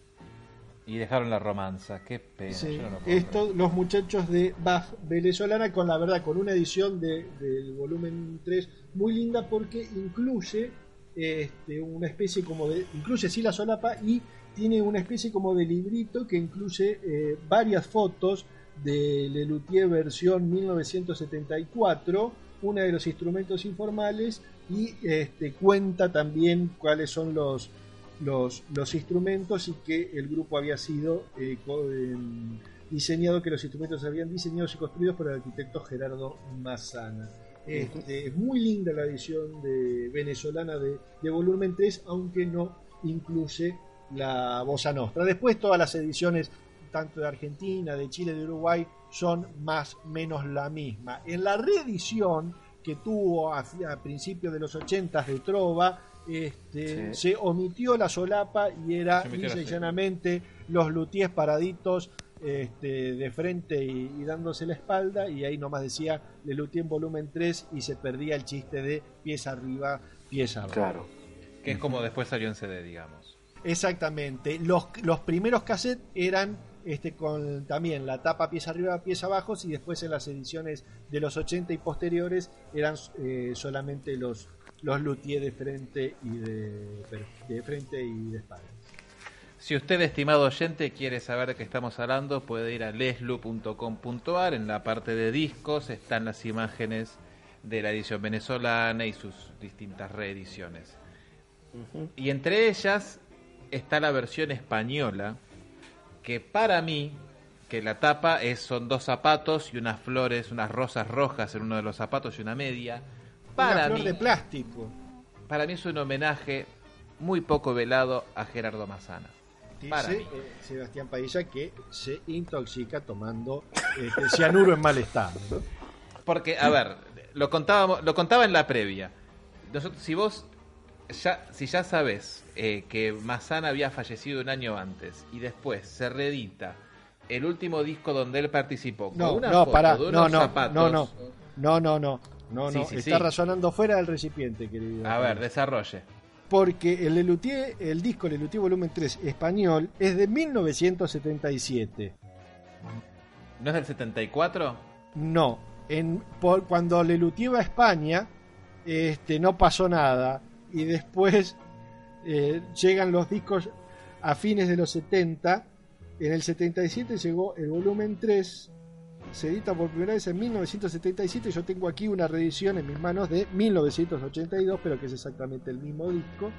Y dejaron la romanza, qué pena. Sí, yo no lo puedo esto, los muchachos de Bach venezolana con la verdad, con una edición de, del volumen 3 muy linda porque incluye este, una especie como de, incluye sí la solapa y tiene una especie como de librito que incluye eh, varias fotos de Lelutier versión 1974, una de los instrumentos informales y este, cuenta también cuáles son los, los, instrumentos y que el grupo había sido eh, em, diseñado, que los instrumentos habían diseñados y construidos por el arquitecto Gerardo Massana. Este, es muy linda la edición de venezolana de, de volumen 3, aunque no incluye la Bossa Nostra. Después todas las ediciones, tanto de Argentina, de Chile, de Uruguay, son más o menos la misma. En la reedición que tuvo a, a principios de los 80 de Trova, este, Sí. se omitió la solapa y era lisa y llanamente los luthiers paraditos este, de frente y, y dándose la espalda y ahí nomás decía Le Luthier en volumen 3 y se perdía el chiste de pieza arriba, pieza abajo. Claro. Que es como después salió en CD, digamos. Exactamente. Los, los primeros cassettes eran este, con también la tapa pieza arriba, pieza abajo, y después en las ediciones de los 80 y posteriores eran eh, solamente los, los luthiers de frente y de, de frente y de espalda. Si usted, estimado oyente, quiere saber de qué estamos hablando, puede ir a leslu.com.ar. En la parte de discos están las imágenes de la edición venezolana y sus distintas reediciones. Y entre ellas está la versión española, que para mí, que la tapa es, son dos zapatos y unas flores, unas rosas rojas en uno de los zapatos y una media. Para Una flor mí, de plástico. para mí es un homenaje muy poco velado a Gerardo Massana. Para Dice mí. eh, Sebastián Padilla que se intoxica tomando este, cianuro en mal estado. ¿no? Porque, a ver, lo, contábamos, lo contaba en la previa. nosotros, si vos ya, si ya sabes eh, que Mazana había fallecido un año antes y después se reedita el último disco donde él participó con No, una no, foto pará. de No, unos no, zapatos. no, no. No, no, no. No, Sí, no. sí, Está sí. razonando fuera del recipiente, querido. A ver, desarrolle. Porque el Lelutier, el disco Lelutier Volumen 3 español es de 1977. ¿No es del 74? No, en, por, cuando Lelutier va a España, este, no pasó nada. Y después eh, llegan los discos a fines de los 70. En el 77 llegó el volumen 3. Se edita por primera vez en 1977. Yo tengo aquí una reedición en mis manos de 1982, pero que es exactamente el mismo disco.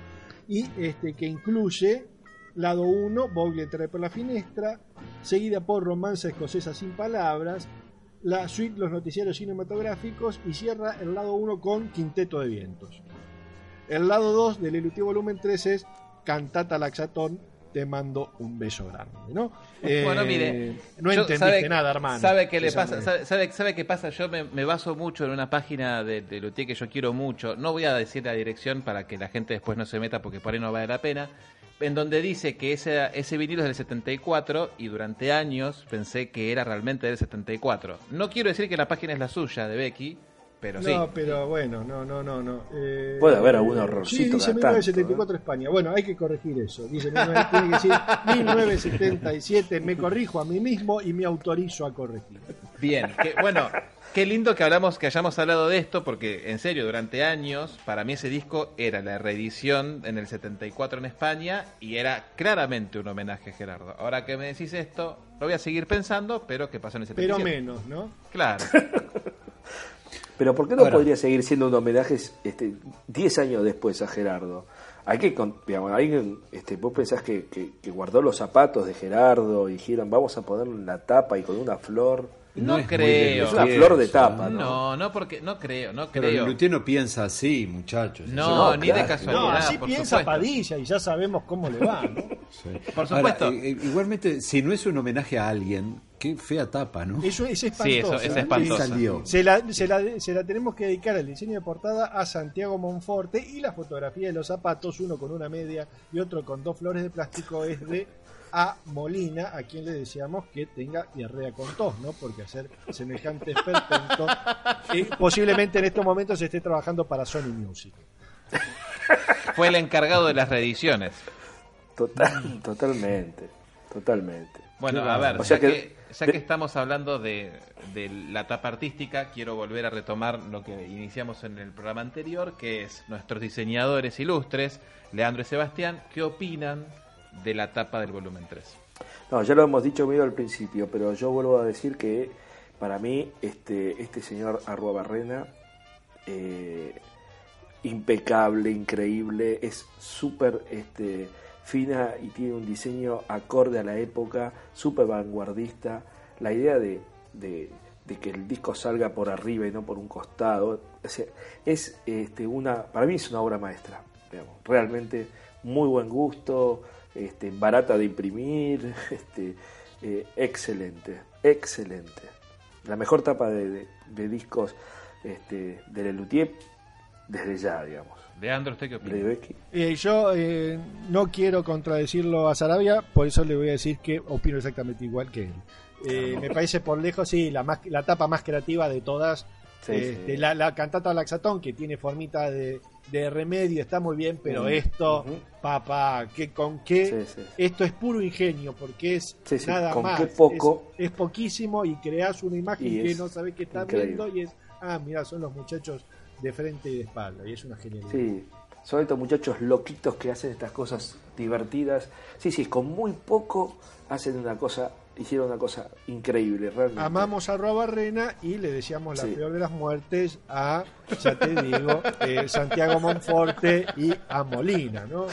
Y este, que incluye lado 1, Bogle entra por la finestra, seguida por Romanza Escocesa sin palabras, la suite Los Noticiarios Cinematográficos y cierra el lado 1 con Quinteto de Vientos. El lado 2 del Elutier Volumen 3 es Cantata Laxatón, te mando un beso grande, ¿no? Bueno, Eh, mire, no entendiste sabe- nada, hermano. ¿Sabe qué le pasa? ¿Sabe, sabe, sabe qué pasa? Yo me, me baso mucho en una página de, de Luthier que yo quiero mucho. No voy a decir la dirección para que la gente después no se meta porque por ahí no vale la pena. En donde dice que ese, ese vinilo es del 74 y durante años pensé que era realmente del 74. No quiero decir que la página es la suya de Becky, pero sí. No, pero bueno, no, no, no, no. Eh, Puede haber algún Sí, errorcito dice cada tanto, 1974 España. Bueno, hay que corregir eso. Dice 19, tiene que decir 1977. Me corrijo a mí mismo y me autorizo a corregir. Bien, que, bueno, qué lindo que hablamos, que hayamos hablado de esto, porque en serio, durante años, para mí ese disco era la reedición en el 74 en España y era claramente un homenaje a Gerardo. Ahora que me decís esto, lo voy a seguir pensando, pero que pasó en el 77. Pero menos, ¿no? Claro. Pero ¿por qué no Ahora- podría seguir siendo un homenaje este, 10 años después a Gerardo? Hay que, con- digamos, alguien, este, vos pensás que, que- que guardó los zapatos de Gerardo y dijeron, vamos a ponerle una tapa y con una flor. No, creo. Es una flor de tapa, ¿no? No, no, porque no creo, no Pero creo. Lelutier no piensa así, muchachos. No, No, ni de casualidad. No, así por piensa supuesto. Padilla y ya sabemos cómo le va, ¿no? Sí. Por supuesto. Ahora, eh, eh, igualmente, si no es un homenaje a alguien, qué fea tapa, ¿no? Eso es Sí, espantoso. eso es ¿eh? espantoso. ¿Quién salió? Se la, se, la, se la tenemos que dedicar al diseño de portada a Santiago Monforte y la fotografía de los zapatos, uno con una media y otro con dos flores de plástico, es de A. Molina, a quien le deseamos que tenga diarrea con tos, ¿no? Porque hacer semejante esperpento eh, posiblemente en estos momentos se esté trabajando para Sony Music. Fue el encargado de las reediciones. Total, totalmente, totalmente. Bueno, a ver. O sea que, que- ya que estamos hablando de, la tapa artística, quiero volver a retomar lo que iniciamos en el programa anterior, que es nuestros diseñadores ilustres, Leandro y Sebastián, ¿qué opinan de la tapa del volumen 3? No, ya lo hemos dicho medio al principio, pero yo vuelvo a decir que para mí este, este señor Arrua Barrena, eh, impecable, increíble, es súper este, fina y tiene un diseño acorde a la época, súper vanguardista. La idea de, de- que el disco salga por arriba y no por un costado, sea, es este, una, para mí es una obra maestra, digamos, realmente muy buen gusto, este, barata de imprimir, este, eh, excelente, excelente. La mejor tapa de, de- de discos este, de Lelutier desde ya, digamos. Leandro, ¿usted qué opina? De Becky. Eh, yo eh, no quiero contradecirlo a Sarabia, por eso le voy a decir que opino exactamente igual que él. Eh, me parece por lejos, sí, la, más, la tapa más creativa de todas. Sí, Este, sí. La, la cantata Laxatón, que tiene formita de, de remedio, está muy bien, pero esto, papá, que con qué, Sí, sí. esto es puro ingenio, porque es Sí, sí, nada con más. qué poco. Es, es poquísimo y creas una imagen Y que no sabes qué estás increíble. viendo y es, ah, mira, son los muchachos de frente y de espalda, y es una genialidad. Sí, son estos muchachos loquitos que hacen estas cosas divertidas. Sí, sí, con muy poco hacen una cosa, hicieron una cosa increíble, realmente. Amamos a Barrena y le deseamos la Sí. peor de las muertes a, ya te digo, eh, Santiago Monforte y a Molina, ¿no?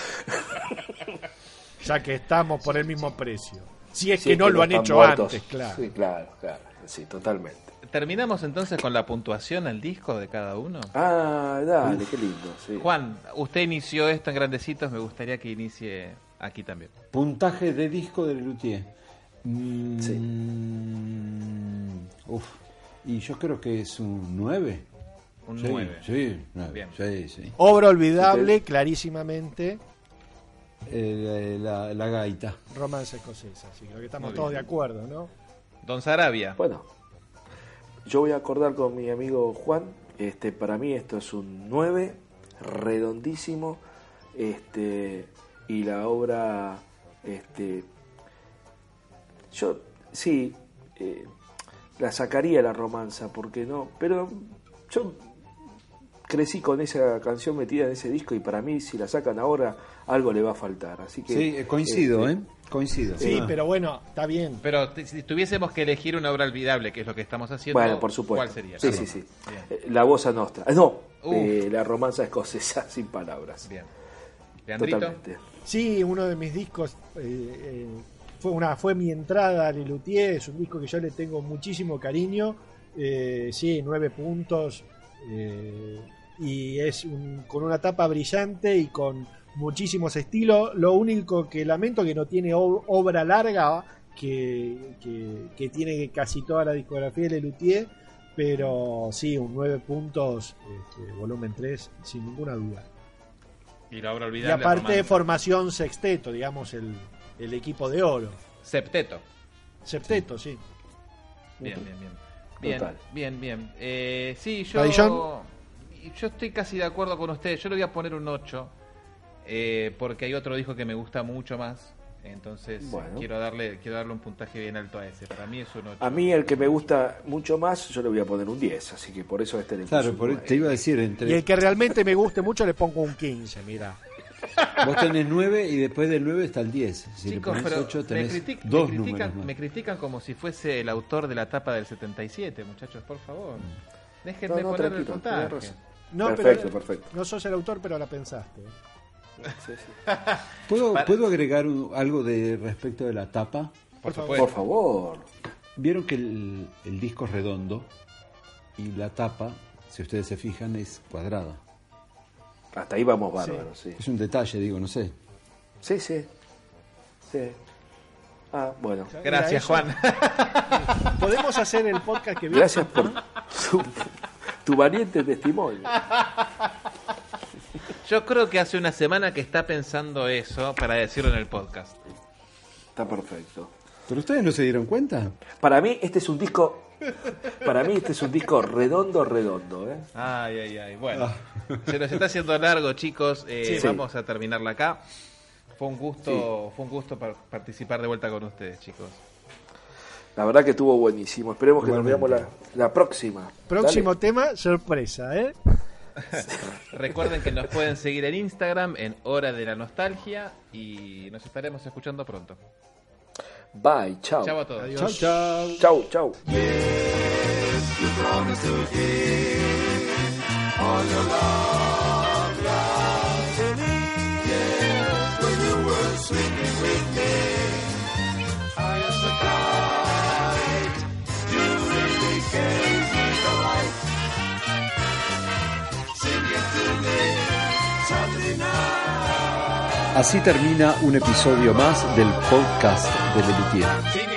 Ya que estamos por el mismo precio. Si es Sí, que no lo han hecho muertos. antes, claro. Sí, claro, claro. Sí, totalmente. ¿Terminamos entonces con la puntuación al disco de cada uno? Ah, dale, qué lindo. Sí. Juan, usted inició esto en grandecitos, me gustaría que inicie aquí también. Puntaje de disco de Lelutier. Mm, Sí. Uf. Y yo creo que es un 9. Un Sí, 9. sí, nueve, Bien. sí, sí. Obra olvidable, clarísimamente, Eh, la, la gaita. romance escocesa. Así creo que estamos todos de acuerdo, ¿no? Don Sarabia. Bueno, yo voy a acordar con mi amigo Juan. Este, para mí esto es un 9, redondísimo. Este, y la obra, este, yo sí, eh, la sacaría la romanza, porque no, pero yo crecí con esa canción metida en ese disco y para mí si la sacan ahora algo le va a faltar. Así que Sí, eh, coincido, este, ¿eh? Coincido. Sí, Ah. pero bueno, está bien. Pero si tuviésemos que elegir una obra olvidable, que es lo que estamos haciendo, Bueno, por supuesto. ¿cuál sería? Sí, sí, sí. Bien. Eh, La Bossa Nostra. Ah, No, eh, la romanza escocesa sin palabras. Bien. Leandrito. Totalmente. Sí, uno de mis discos eh, eh, fue una fue mi entrada a Lelutier, es un disco que yo le tengo muchísimo cariño. Eh, sí, nueve puntos eh, y es un- con una tapa brillante y con muchísimos estilos. Lo único que lamento que no tiene ob- obra larga que, que- que tiene casi toda la discografía de Lelutier, pero sí, un nueve puntos, este, volumen 3, sin ninguna duda. Y la obra Y aparte Romance. formación sexteto, digamos, el, el equipo de oro. Septeto. Septeto, sí. Bien, bien, bien. Bien, Total. bien, bien. Eh, sí, yo. Yo estoy casi de acuerdo con ustedes. Yo le voy a poner un 8. Eh, porque hay otro disco que me gusta mucho más. Entonces Bueno. quiero darle quiero darle un puntaje bien alto a ese. Para mí es un 8. A mí el que me gusta mucho más, yo le voy a poner un 10, así que por eso este le Claro, por- te iba a decir, Y entre el que realmente me guste mucho le pongo un 15, mira. vos tenés 9 y después del 9 está el 10. Si Chicos, le pero pones 8 me, tenés me dos critican, números más. me critican como si fuese el autor de la tapa del 77, muchachos, por favor. Déjenme No, no, poner el puntaje. No, Perfecto, pero perfecto. no sos el autor, pero la pensaste. Sí, sí. ¿Puedo, Para- ¿Puedo agregar un- algo de respecto de la tapa? Por supuesto. Por favor. Vieron que el, el disco es redondo y la tapa, si ustedes se fijan, es cuadrada. Hasta ahí vamos bárbaros, sí. Es un detalle, digo, no sé. Sí, sí. Sí. Ah, bueno. Gracias. Juan. Podemos hacer el podcast que viene. Gracias por tu, tu valiente testimonio. Yo creo que hace una semana que está pensando eso para decirlo en el podcast. Está perfecto. ¿Pero ustedes no se dieron cuenta? Para mí este es un disco para mí este es un disco redondo redondo, ¿eh? Ay, ay, ay. Bueno, se nos está haciendo largo, chicos. Eh, Sí. Vamos a terminarla acá. Fue un gusto, fue un gusto par- participar de vuelta con ustedes, chicos. La verdad que estuvo buenísimo. Esperemos que nos veamos la, la próxima. Próximo Dale. tema, sorpresa, ¿eh? Recuerden que nos pueden seguir en Instagram en Hora de la Nostalgia y nos estaremos escuchando pronto. Bye, chao. Chao a todos. Adiós. chao. Chau, chau. Así termina un episodio más del podcast de Lelutier.